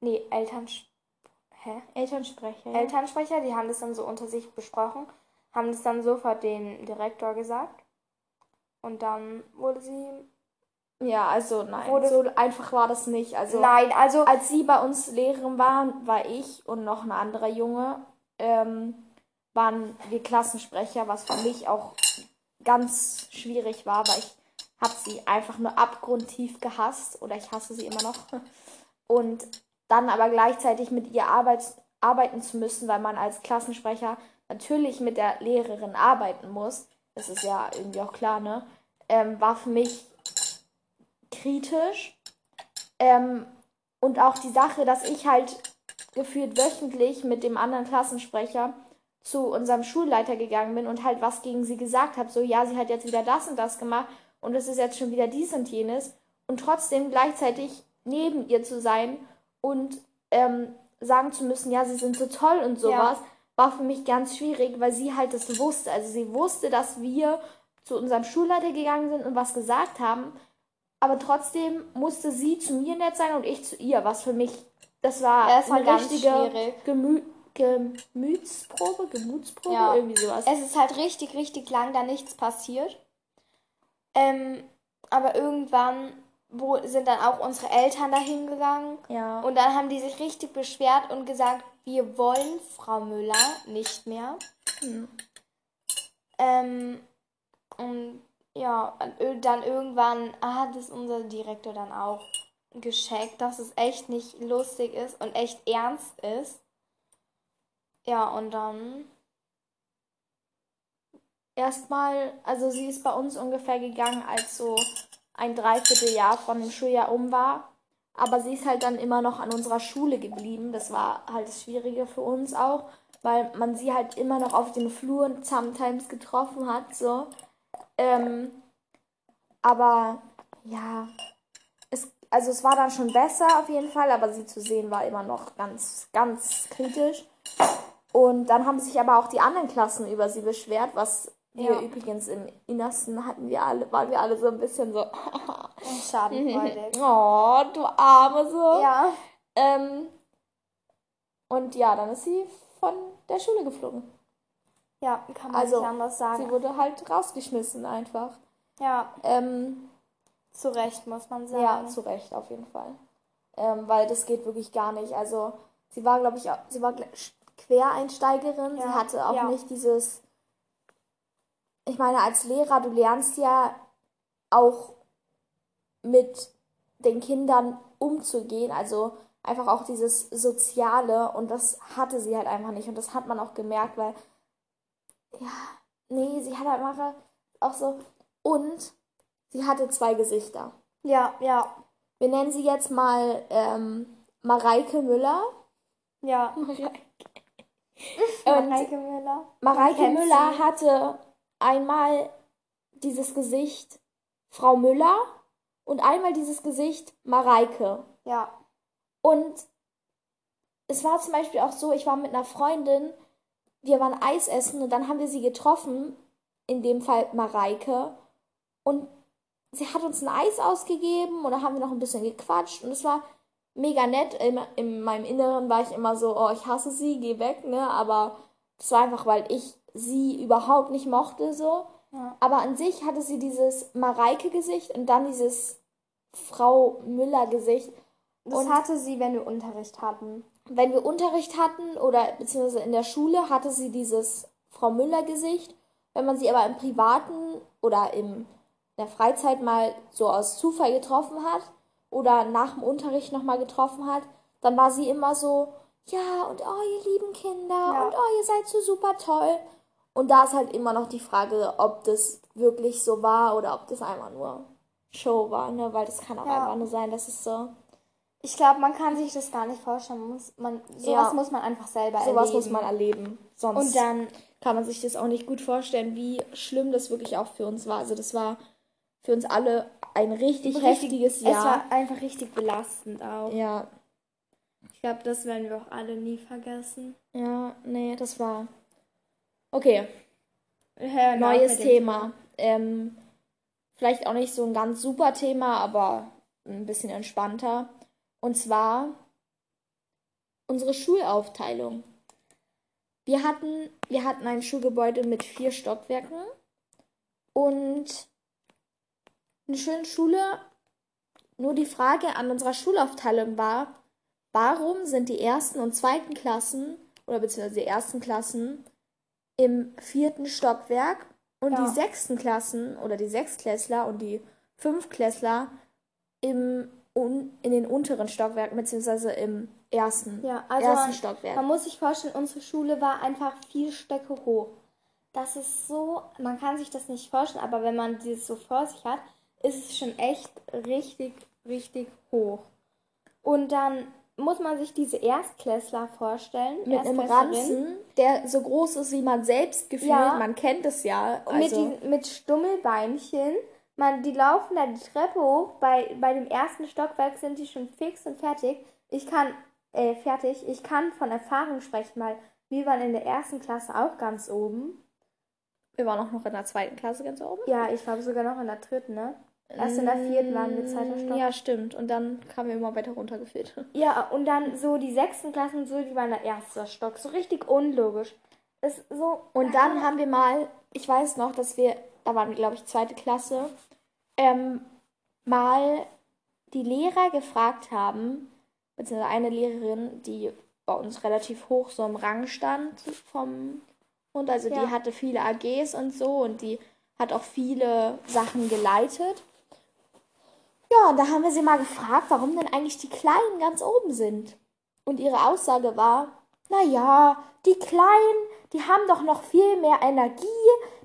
nee, Elterns, hä? Elternsprecher. Ja. Elternsprecher, die haben das dann so unter sich besprochen, haben das dann sofort dem Direktor gesagt. Und dann wurde sie. ja, also nein, so einfach war das nicht. Also Nein, also. als sie bei uns Lehrerin waren, war ich und noch ein anderer Junge, ähm, waren wir Klassensprecher, was für mich auch ganz schwierig war, weil ich habe sie einfach nur abgrundtief gehasst oder ich hasse sie immer noch. Und dann aber gleichzeitig mit ihr arbeit, arbeiten zu müssen, weil man als Klassensprecher natürlich mit der Lehrerin arbeiten muss, das ist ja irgendwie auch klar, ne? Ähm, war für mich kritisch. Ähm, und auch die Sache, dass ich halt gefühlt wöchentlich mit dem anderen Klassensprecher zu unserem Schulleiter gegangen bin und halt was gegen sie gesagt habe. So, ja, sie hat jetzt wieder das und das gemacht und es ist jetzt schon wieder dies und jenes. Und trotzdem gleichzeitig neben ihr zu sein und ähm, sagen zu müssen, ja, sie sind so toll und sowas, war für mich ganz schwierig, weil sie halt das wusste. Also sie wusste, dass wir zu unserem Schulleiter gegangen sind und was gesagt haben, aber trotzdem musste sie zu mir nett sein und ich zu ihr, was für mich, das war, Ja, das war eine ganz richtige schwierig. Gemü Gemütsprobe, Gemutsprobe, Ja. irgendwie sowas. Es ist halt richtig, richtig lang da nichts passiert. Ähm, aber irgendwann wo, sind dann auch unsere Eltern dahin gegangen. ja. Und dann haben die sich richtig beschwert und gesagt, wir wollen Frau Müller nicht mehr. Hm. Ähm, und ja, dann irgendwann hat es unser Direktor dann auch gescheckt, dass es echt nicht lustig ist und echt ernst ist. Ja, und dann. Erstmal, also sie ist bei uns ungefähr gegangen, als so ein Dreivierteljahr von dem Schuljahr um war. Aber sie ist halt dann immer noch an unserer Schule geblieben. Das war halt das Schwierige für uns auch, weil man sie halt immer noch auf den Fluren sometimes getroffen hat, so. Ähm, aber ja, es, also es war dann schon besser auf jeden Fall, aber sie zu sehen war immer noch ganz, ganz kritisch. Und dann haben sich aber auch die anderen Klassen über sie beschwert, was wir Ja. übrigens im Innersten hatten wir alle, waren wir alle so ein bisschen so, Schadenfreudig. oh, du Arme so. ja. Ähm, und ja, dann ist sie von der Schule geflogen. Ja, kann man Also, nicht anders sagen. Sie wurde halt rausgeschmissen einfach. ja, Ähm, zu Recht muss man sagen. ja, zu Recht auf jeden Fall. Ähm, weil das geht wirklich gar nicht. Also sie war, glaube ich, auch, sie war Quereinsteigerin. Sie Ja, hatte auch ja. nicht dieses. Ich meine, als Lehrer, du lernst ja auch mit den Kindern umzugehen. Also einfach auch dieses Soziale. Und das hatte sie halt einfach nicht. Und das hat man auch gemerkt, weil. Ja, nee, sie hatte einfach auch so. Und sie hatte zwei Gesichter. Ja, ja, Wir nennen sie jetzt mal ähm, Mareike Müller. ja. Und Mareike Müller. Mareike Müller hatte einmal dieses Gesicht Frau Müller und einmal dieses Gesicht Mareike. Ja, Und es war zum Beispiel auch so, ich war mit einer Freundin, wir waren Eis essen und dann haben wir sie getroffen, in dem Fall Mareike. Und sie hat uns ein Eis ausgegeben und da haben wir noch ein bisschen gequatscht und es war mega nett. In, in meinem Inneren war ich immer so, oh, ich hasse sie, geh weg, ne? Aber das war einfach, weil ich sie überhaupt nicht mochte, so. Ja. Aber an sich hatte sie dieses Mareike-Gesicht und dann dieses Frau Müller-Gesicht. das Und- hatte sie, wenn wir Unterricht hatten. wenn wir Unterricht hatten oder beziehungsweise in der Schule, hatte sie dieses Frau Müller-Gesicht. Wenn man sie aber im Privaten oder im, in der Freizeit mal so aus Zufall getroffen hat oder nach dem Unterricht nochmal getroffen hat, dann war sie immer so, ja, und oh, ihr lieben Kinder, Ja. und oh, ihr seid so super toll. Und da ist halt immer noch die Frage, ob das wirklich so war oder ob das einfach nur Show war, ne? Weil das kann auch Ja. einfach nur sein, dass es so. Ich glaube, man kann sich das gar nicht vorstellen. Muss, man, sowas Ja. muss man einfach selber Sowas erleben. muss man erleben. Sonst Und dann, kann man sich das auch nicht gut vorstellen, wie schlimm das wirklich auch für uns war. Also das war für uns alle ein richtig, heftiges es Jahr. war einfach richtig belastend auch. ja, Ich glaube, das werden wir auch alle nie vergessen. ja, nee, das war. Okay, auf neues Thema. Ähm, vielleicht auch nicht so ein ganz super Thema, aber ein bisschen entspannter. Und zwar unsere Schulaufteilung. Wir hatten, wir hatten ein Schulgebäude mit vier Stockwerken und eine schöne Schule. Nur die Frage an unserer Schulaufteilung war, warum sind die ersten und zweiten Klassen oder beziehungsweise die ersten Klassen im vierten Stockwerk und Ja. die sechsten Klassen oder die Sechstklässler und die Fünftklässler im, un, in den unteren Stockwerken beziehungsweise im ersten, Ja, also ersten man, Stockwerk. man muss sich vorstellen, unsere Schule war einfach vier Stöcke hoch. Das ist so, man kann sich das nicht vorstellen, aber wenn man das so vor sich hat, ist es schon echt richtig, richtig hoch. Und dann muss man sich diese Erstklässler vorstellen. mit einem. Ranzen, der so groß ist wie man selbst gefühlt. Ja. Man kennt es ja. Und mit, Also, die, mit Stummelbeinchen. Man, die laufen da die Treppe hoch. Bei, bei dem ersten Stockwerk sind die schon fix und fertig. Ich kann, äh, fertig. Ich kann von Erfahrung sprechen, weil wir waren in der ersten Klasse auch ganz oben. wir waren auch noch in der zweiten Klasse ganz oben. Ja, ich war sogar noch in der dritten, ne? Erst in der vierten waren wir zweiter Stock. Ja, stimmt. Und dann kamen wir immer weiter runtergeführt. Ja, und dann so die sechsten Klassen, so, die waren der erste Stock. So richtig unlogisch. Ist so. Und dann haben wir mal, ich weiß noch, dass wir, da waren wir, glaube ich, zweite Klasse, ähm, mal die Lehrer gefragt haben, beziehungsweise eine Lehrerin, die bei uns relativ hoch so im Rang stand vom und also Ja. die hatte viele AGs und so und die hat auch viele Sachen geleitet. Ja, und da haben wir sie mal gefragt, warum denn eigentlich die Kleinen ganz oben sind. Und ihre Aussage war, naja, die Kleinen, die haben doch noch viel mehr Energie,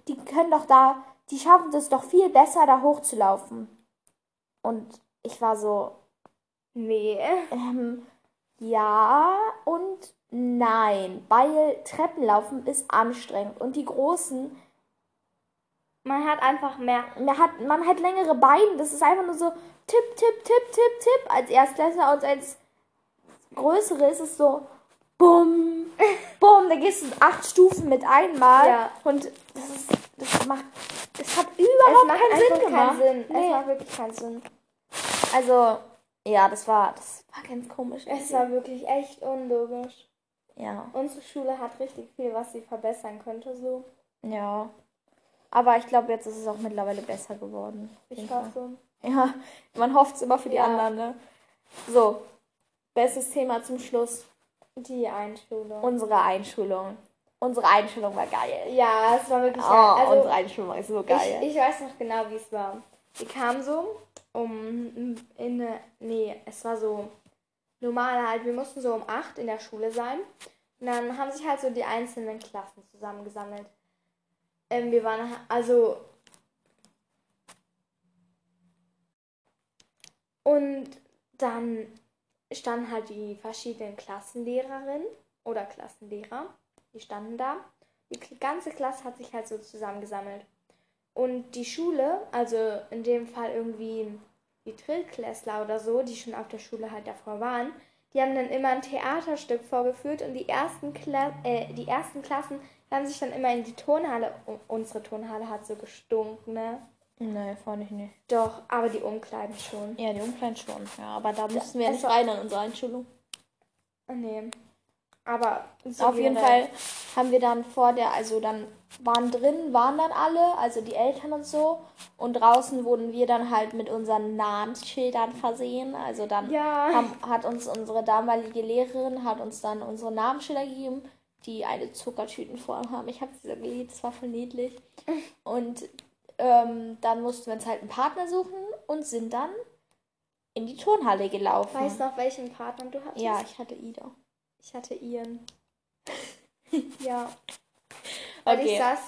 die können doch da, die schaffen das doch viel besser, da hochzulaufen. Und ich war so, Nee. ähm, ja und Nein, weil Treppenlaufen ist anstrengend und die Großen, Man hat einfach mehr. man hat, man hat längere Beine, das ist einfach nur so tipp, tipp, tipp, tipp, tipp als Erstklässler und als Größere ist es so bumm, bumm, da gehst du acht Stufen mit einmal Ja. und das ist, das macht, das hat Es überhaupt macht keinen Sinn gemacht. keinen Sinn. Nee. Es macht wirklich keinen Sinn. Also, ja, das war, das war ganz komisch. Es war wirklich echt unlogisch. ja, Unsere Schule hat richtig viel, was sie verbessern könnte, so. ja. Aber ich glaube, jetzt ist es auch mittlerweile besser geworden. Ich hoffe. Ja, man hofft es immer für die Ja. anderen, ne? So, bestes Thema zum Schluss. Die Einschulung. Unsere Einschulung. Unsere Einschulung war geil. ja, es war wirklich Oh, geil. Also, unsere Einschulung war so geil. Ich, ich weiß noch genau, wie es war. Wir kamen so um in eine, nee, es war so normal halt, wir mussten so um 8 in der Schule sein. Und dann haben sich halt so die einzelnen Klassen zusammengesammelt. Ähm, wir waren also und dann standen halt die verschiedenen Klassenlehrerinnen oder Klassenlehrer, die standen da. Die ganze Klasse hat sich halt so zusammengesammelt. Und die Schule, also in dem Fall irgendwie die Trillklässler oder so, die schon auf der Schule halt davor waren, die haben dann immer ein Theaterstück vorgeführt und die ersten, Kla äh, die ersten Klassen haben sich dann immer in die Turnhalle, unsere Turnhalle hat so gestunken, ne? Nee, fand ich nicht. Doch, aber die Umkleiden schon. Ja, die Umkleiden schon. Ja, aber da mussten wir ja nicht war- rein in unsere Einschulung. Nee. Aber so Auf jeden Fall haben wir dann vor der, also dann waren drin, waren dann alle, also die Eltern und so. Und draußen wurden wir dann halt mit unseren Namensschildern versehen. Also dann Ja. haben, hat uns unsere damalige Lehrerin, hat uns dann unsere Namensschilder gegeben, die eine Zuckertütenform haben. Ich habe sie so geliebt, das war voll niedlich. Und ähm, dann mussten wir uns halt einen Partner suchen und sind dann in die Turnhalle gelaufen. Weißt du noch, welchen Partner du hattest? Ja, ich hatte Ida. Ich hatte Ian. ja. Weil Okay. ich saß.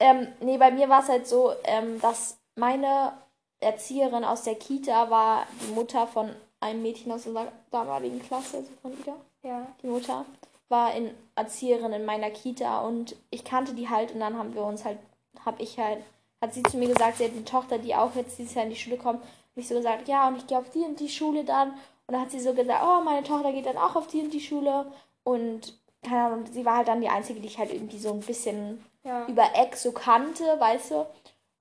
Ähm, nee, bei mir war es halt so, ähm, dass meine Erzieherin aus der Kita war die Mutter von einem Mädchen aus unserer damaligen Klasse, also von Ida. Ja. Die Mutter war in Erzieherin in meiner Kita und ich kannte die halt und dann haben wir uns halt, hab ich halt, hat sie zu mir gesagt, sie hat eine Tochter, die auch jetzt dieses Jahr in die Schule kommt. Und ich so gesagt, ja, und ich gehe auf die und die Schule dann. Und dann hat sie so gesagt, oh, meine Tochter geht dann auch auf die und die Schule. Und keine Ahnung, sie war halt dann die Einzige, die ich halt irgendwie so ein bisschen Ja. über Eck so kannte, weißt du.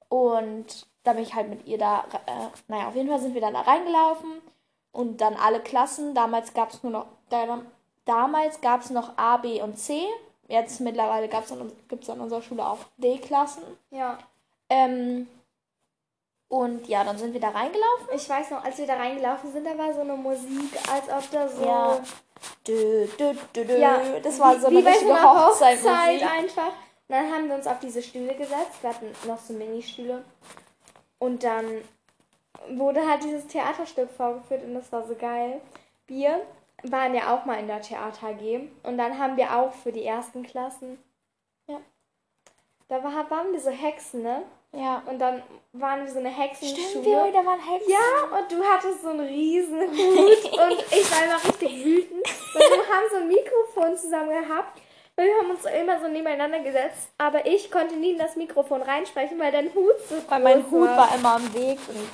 Und da bin ich halt mit ihr da, äh, naja, auf jeden Fall sind wir dann da reingelaufen und dann alle Klassen. Damals gab es nur noch, da, damals gab es noch A, B und C. Jetzt mittlerweile gibt es an unserer Schule auch D-Klassen. Ja. Ähm, und ja, dann sind wir da reingelaufen. Ich weiß noch, als wir da reingelaufen sind, da war so eine Musik, als ob da so. Ja. Dö, dö, dö, dö. Ja, das war wie- so wie eine bei richtige Hochzeit. Hochzeit einfach. Und dann haben wir uns auf diese Stühle gesetzt. Wir hatten noch so Ministühle. Und dann wurde halt dieses Theaterstück vorgeführt und das war so geil. Wir waren ja auch mal in der Theater AG und dann haben wir auch für die ersten Klassen. Ja. Da war, waren wir so Hexen, ne? Ja. Und dann waren wir so eine Hexenschule. Stimmt, wir da waren Hexen. Ja, und du hattest so einen riesen Hut und ich war immer richtig wütend. Weil wir haben so ein Mikrofon zusammen gehabt. Und wir haben uns immer so nebeneinander gesetzt. Aber ich konnte nie in das Mikrofon reinsprechen, weil dein Hut so Weil mein groß Hut war immer am Weg und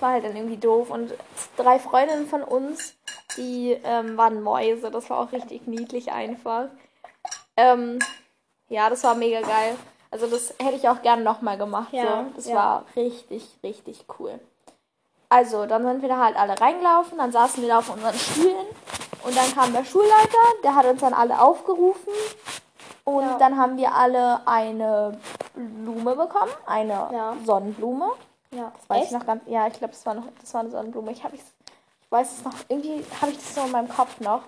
es war halt dann irgendwie doof. Und drei Freundinnen von uns, die ähm, waren Mäuse. Das war auch richtig niedlich einfach. Ähm, ja, das war mega geil. Also das hätte ich auch gerne nochmal gemacht. Ja, so. Das ja. war richtig, richtig cool. Also, dann sind wir da halt alle reingelaufen, dann saßen wir da auf unseren Stühlen und dann kam der Schulleiter, der hat uns dann alle aufgerufen und Ja. dann haben wir alle eine Blume bekommen, eine. Sonnenblume. Ja, Das weiß echt? ich noch ganz. Ja, ich glaube, das war noch, das war eine Sonnenblume. Ich habe ich weiß es noch. Irgendwie habe ich das so in meinem Kopf noch.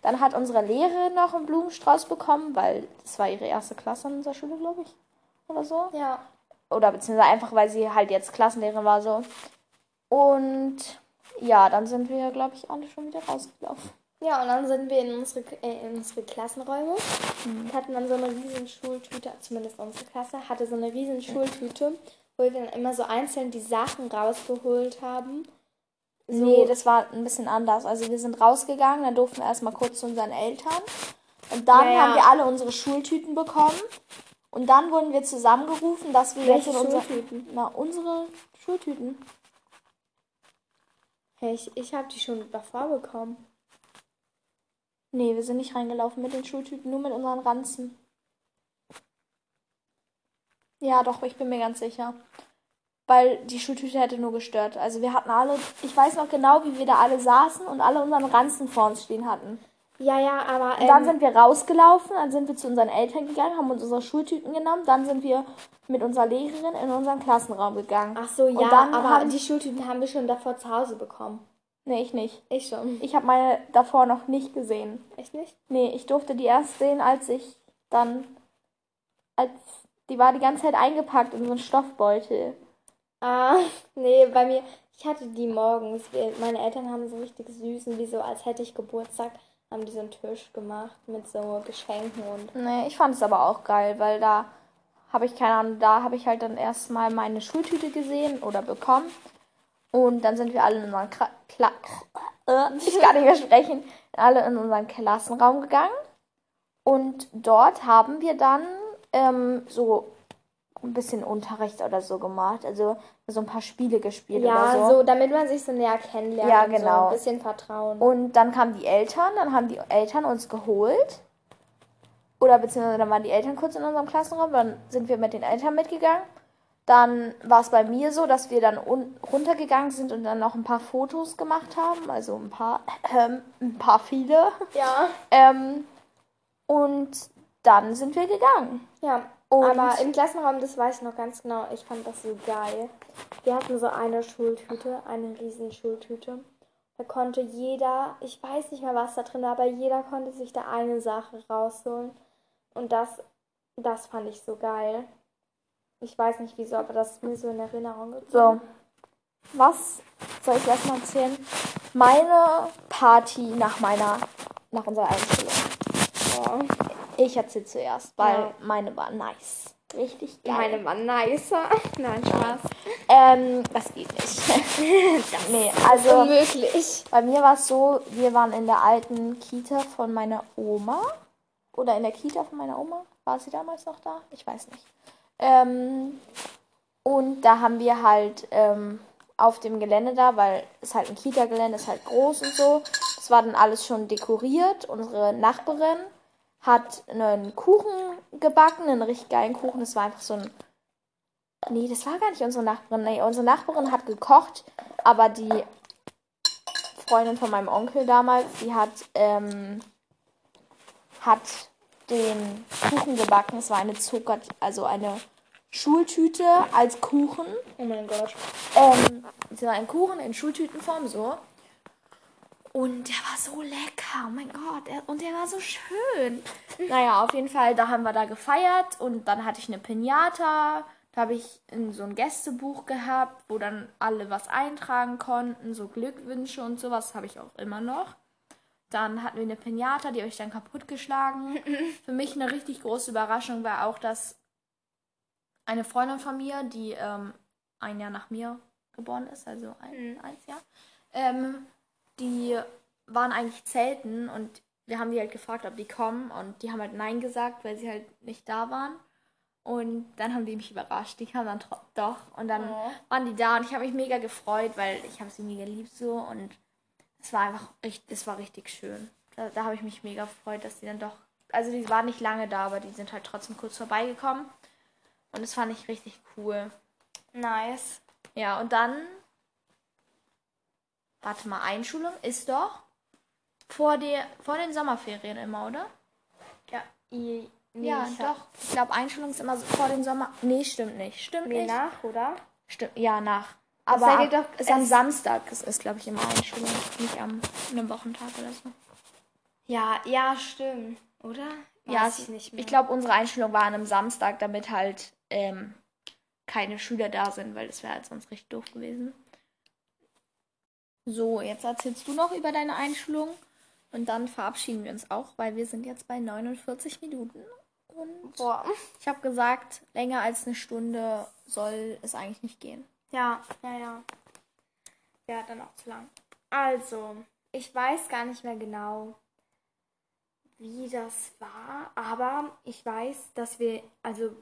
Dann hat unsere Lehrerin noch einen Blumenstrauß bekommen, weil das war ihre erste Klasse an unserer Schule, glaube ich, oder so. Ja. Oder beziehungsweise einfach, weil sie halt jetzt Klassenlehrerin war so. Und ja, dann sind wir, glaube ich, alle schon wieder rausgelaufen. Ja, und dann sind wir in unsere, äh, in unsere Klassenräume Mhm. und hatten dann so eine riesen Schultüte, zumindest unsere Klasse hatte so eine riesen Schultüte, wo wir dann immer so einzeln die Sachen rausgeholt haben. So, Nee, das war ein bisschen anders. Also wir sind rausgegangen, dann durften wir erstmal kurz zu unseren Eltern. Und dann Ja, ja. haben wir alle unsere Schultüten bekommen. Und dann wurden wir zusammengerufen, dass wir Welche jetzt in unser, Schultüten? Na, unsere Schultüten. Hey, ich, ich habe die schon davor bekommen. Nee, wir sind nicht reingelaufen mit den Schultüten, nur mit unseren Ranzen. Ja, doch, ich bin mir ganz sicher. Weil die Schultüte hätte nur gestört. Also wir hatten alle, ich weiß noch genau, wie wir da alle saßen und alle unseren Ranzen vor uns stehen hatten. Ja, ja, aber. Und dann ähm, sind wir rausgelaufen, dann sind wir zu unseren Eltern gegangen, haben uns unsere Schultüten genommen, dann sind wir mit unserer Lehrerin in unseren Klassenraum gegangen. Ach so, ja, aber haben- die Schultüten haben wir schon davor zu Hause bekommen. Nee, ich nicht. Ich schon. Ich habe meine davor noch nicht gesehen. Echt nicht? Nee, ich durfte die erst sehen, als ich dann. Als. Die war die ganze Zeit eingepackt in so einen Stoffbeutel. Ah, nee, bei mir. Ich hatte die morgens. Meine Eltern haben so richtig süßen, wie so, als hätte ich Geburtstag, haben die so einen Tisch gemacht mit so Geschenken und. Nee, ich fand es aber auch geil, weil da habe ich keine Ahnung, da habe ich halt dann erstmal meine Schultüte gesehen oder bekommen. Und dann sind wir alle in unseren Kla Kla äh, ich kann nicht mehr sprechen, alle in unseren Klassenraum gegangen. Und dort haben wir dann ähm, so ein bisschen Unterricht oder so gemacht. Also so ein paar Spiele gespielt Ja, oder so. damit man sich so näher kennenlernt. Ja, und So genau. ein bisschen Vertrauen. Und dann kamen die Eltern, dann haben die Eltern uns geholt. Oder beziehungsweise dann waren die Eltern kurz in unserem Klassenraum, dann sind wir mit den Eltern mitgegangen. Dann war es bei mir so, dass wir dann un runtergegangen sind und dann noch ein paar Fotos gemacht haben. Also ein paar, ähm, ein paar viele. ja. Ähm, und dann sind wir gegangen. Ja. Und- aber im Klassenraum, das weiß ich noch ganz genau, ich fand das so geil. Wir hatten so eine Schultüte, eine riesen Schultüte. Da konnte jeder, ich weiß nicht mehr, was da drin war, aber jeder konnte sich da eine Sache rausholen. Und das, das fand ich so geil. Ich weiß nicht wieso, aber das ist mir so in Erinnerung geblieben. So. Was soll ich erstmal erzählen? Meine Party nach meiner, nach unserer Einstellung. Oh. Ich erzähle zuerst, weil Ja. meine war nice. Richtig geil. Meine war nicer. Nein, Spaß. Ähm, das geht nicht. nee, also Unmöglich. bei mir war es so, wir waren in der alten Kita von meiner Oma. Oder in der Kita von meiner Oma. War sie damals noch da? Ich weiß nicht. Ähm, und da haben wir halt ähm, auf dem Gelände da, weil es halt ein Kita-Gelände ist halt groß und so. Das war dann alles schon dekoriert. Unsere Nachbarin hat einen Kuchen gebacken, einen richtig geilen Kuchen. Das war einfach so ein. Nee, das war gar nicht unsere Nachbarin. Nee, unsere Nachbarin hat gekocht, aber die Freundin von meinem Onkel damals, die hat, ähm, hat den Kuchen gebacken. Es war eine Zucker, also eine Schultüte als Kuchen. Oh mein Gott. Ähm, es war ein Kuchen in Schultütenform, so. Und der war so lecker, oh mein Gott. Und der war so schön. Naja, auf jeden Fall, da haben wir da gefeiert und dann hatte ich eine Pinata. Da habe ich in so ein Gästebuch gehabt, wo dann alle was eintragen konnten, so Glückwünsche und sowas habe ich auch immer noch. Dann hatten wir eine Pinata, die habe ich dann kaputtgeschlagen. Für mich eine richtig große Überraschung war auch, dass eine Freundin von mir, die ähm, ein Jahr nach mir geboren ist, also ein, eins Jahr, ähm, die waren eigentlich zelten und wir haben die halt gefragt, ob die kommen und die haben halt Nein gesagt, weil sie halt nicht da waren. Und dann haben die mich überrascht. Die kamen dann doch und dann Oh. waren die da und ich habe mich mega gefreut, weil ich habe sie mega lieb so und es war einfach richtig, es war richtig schön. Da, da habe ich mich mega gefreut, dass die dann doch, also die waren nicht lange da, aber die sind halt trotzdem kurz vorbeigekommen und das fand ich richtig cool. Nice. Ja, und dann. Warte mal, Einschulung ist doch vor, der, vor den Sommerferien immer, oder? Ja. I, nee, ja, ich doch. Ich glaube, Einschulung ist immer so vor den Sommer. Nee, stimmt nicht. Stimmt Nee, nicht. nach, oder? Stimmt, ja, nach. Aber am- doch ist am Samstag. Es ist, glaube ich, immer Einschulung. Nicht am einem Wochentag oder so. Ja, ja, stimmt. Oder? ja, Weiß es, ich nicht mehr. ich glaube, unsere Einschulung war an einem Samstag, damit halt ähm, keine Schüler da sind, weil das wäre halt sonst richtig doof gewesen. So, jetzt erzählst du noch über deine Einschulung und dann verabschieden wir uns auch, weil wir sind jetzt bei 49 Minuten. Und Boah. ich habe gesagt, länger als eine Stunde soll es eigentlich nicht gehen. Ja, ja, ja. Ja, dann auch zu lang. Also, ich weiß gar nicht mehr genau, wie das war, aber ich weiß, dass wir, also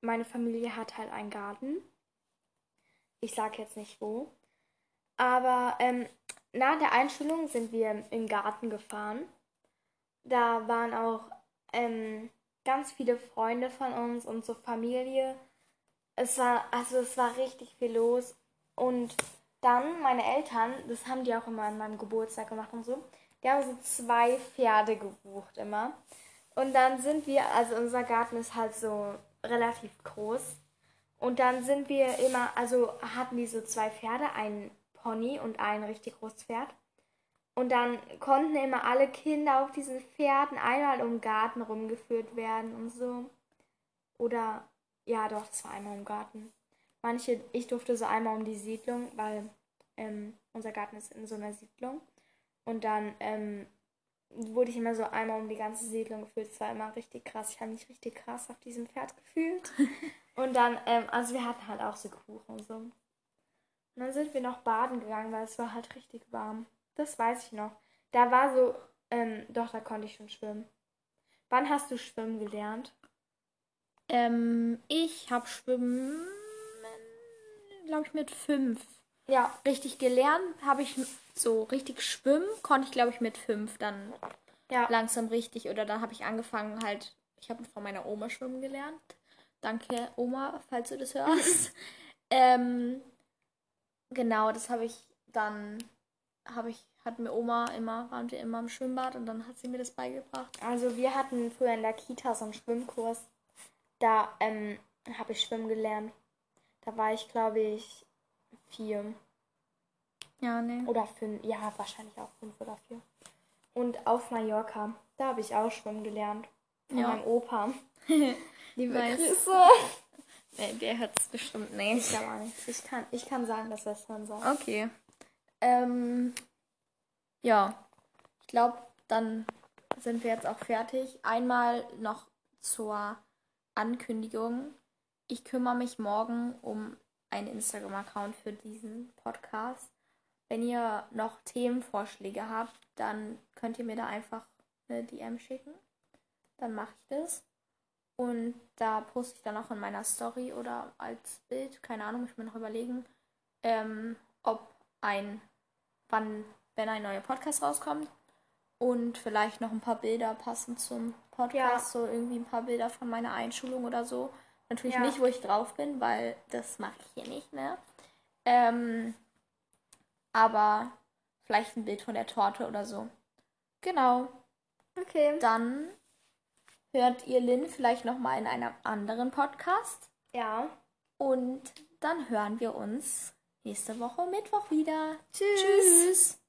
meine Familie hat halt einen Garten. Ich sage jetzt nicht wo. Aber ähm, nach der Einschulung sind wir im Garten gefahren. Da waren auch ähm, ganz viele Freunde von uns und so Familie. Es war, also es war richtig viel los. Und dann meine Eltern, das haben die auch immer an meinem Geburtstag gemacht und so, die haben so zwei Pferde gebucht immer. Und dann sind wir, also unser Garten ist halt so relativ groß. Und dann sind wir immer, also hatten die so zwei Pferde, einen Pony und ein richtig großes Pferd. Und dann konnten immer alle Kinder auf diesen Pferden einmal um den Garten rumgeführt werden und so. Oder, ja doch, das war einmal im Garten. Manche, ich durfte so einmal um die Siedlung, weil ähm, unser Garten ist in so einer Siedlung. Und dann ähm, wurde ich immer so einmal um die ganze Siedlung geführt. Es war immer richtig krass. Ich habe mich richtig krass auf diesem Pferd gefühlt. und dann, ähm, also wir hatten halt auch so Kuchen und so. Und dann sind wir noch baden gegangen, weil es war halt richtig warm. Das weiß ich noch. Da war so, ähm, doch, da konnte ich schon schwimmen. Wann hast du schwimmen gelernt? Ähm, ich habe Schwimmen, glaube ich, mit fünf. Ja. Richtig gelernt habe ich so richtig schwimmen, konnte ich, glaube ich, mit fünf dann Ja. langsam richtig. Oder dann habe ich angefangen halt, ich habe von meiner Oma schwimmen gelernt. Danke, Oma, falls du das hörst. ähm, genau, das habe ich dann, habe ich, hat mir Oma immer, waren wir immer im Schwimmbad und dann hat sie mir das beigebracht. Also wir hatten früher in der Kita so einen Schwimmkurs. Da ähm, habe ich schwimmen gelernt. Da war ich, glaube ich, vier Ja, ne. oder fünf. Ja, wahrscheinlich auch fünf oder vier. Und auf Mallorca, da habe ich auch schwimmen gelernt. Von Ja. meinem Opa. Liebe. Grüße. Nee, der hört es bestimmt Ich nicht. glaube auch nicht. Ich kann, ich kann sagen, dass er es hören soll. Okay. Ähm, ja, ich glaube, dann sind wir jetzt auch fertig. Einmal noch zur Ankündigung. Ich kümmere mich morgen um einen Instagram-Account für diesen Podcast. Wenn ihr noch Themenvorschläge habt, dann könnt ihr mir da einfach eine DM schicken. Dann mache ich das. Und da poste ich dann auch in meiner Story oder als Bild, keine Ahnung, ich will noch überlegen, ähm, ob ein, wann, wenn ein neuer Podcast rauskommt. Und vielleicht noch ein paar Bilder passend zum Podcast, so irgendwie ein paar Bilder von meiner Einschulung oder so. Natürlich Ja. nicht, wo ich drauf bin, weil das mache ich hier nicht, ne? Ähm, aber vielleicht ein Bild von der Torte oder so. Genau. Okay. Dann hört ihr Lynn vielleicht nochmal in einem anderen Podcast. Ja. Und dann hören wir uns nächste Woche Mittwoch wieder. Tschüss. Tschüss.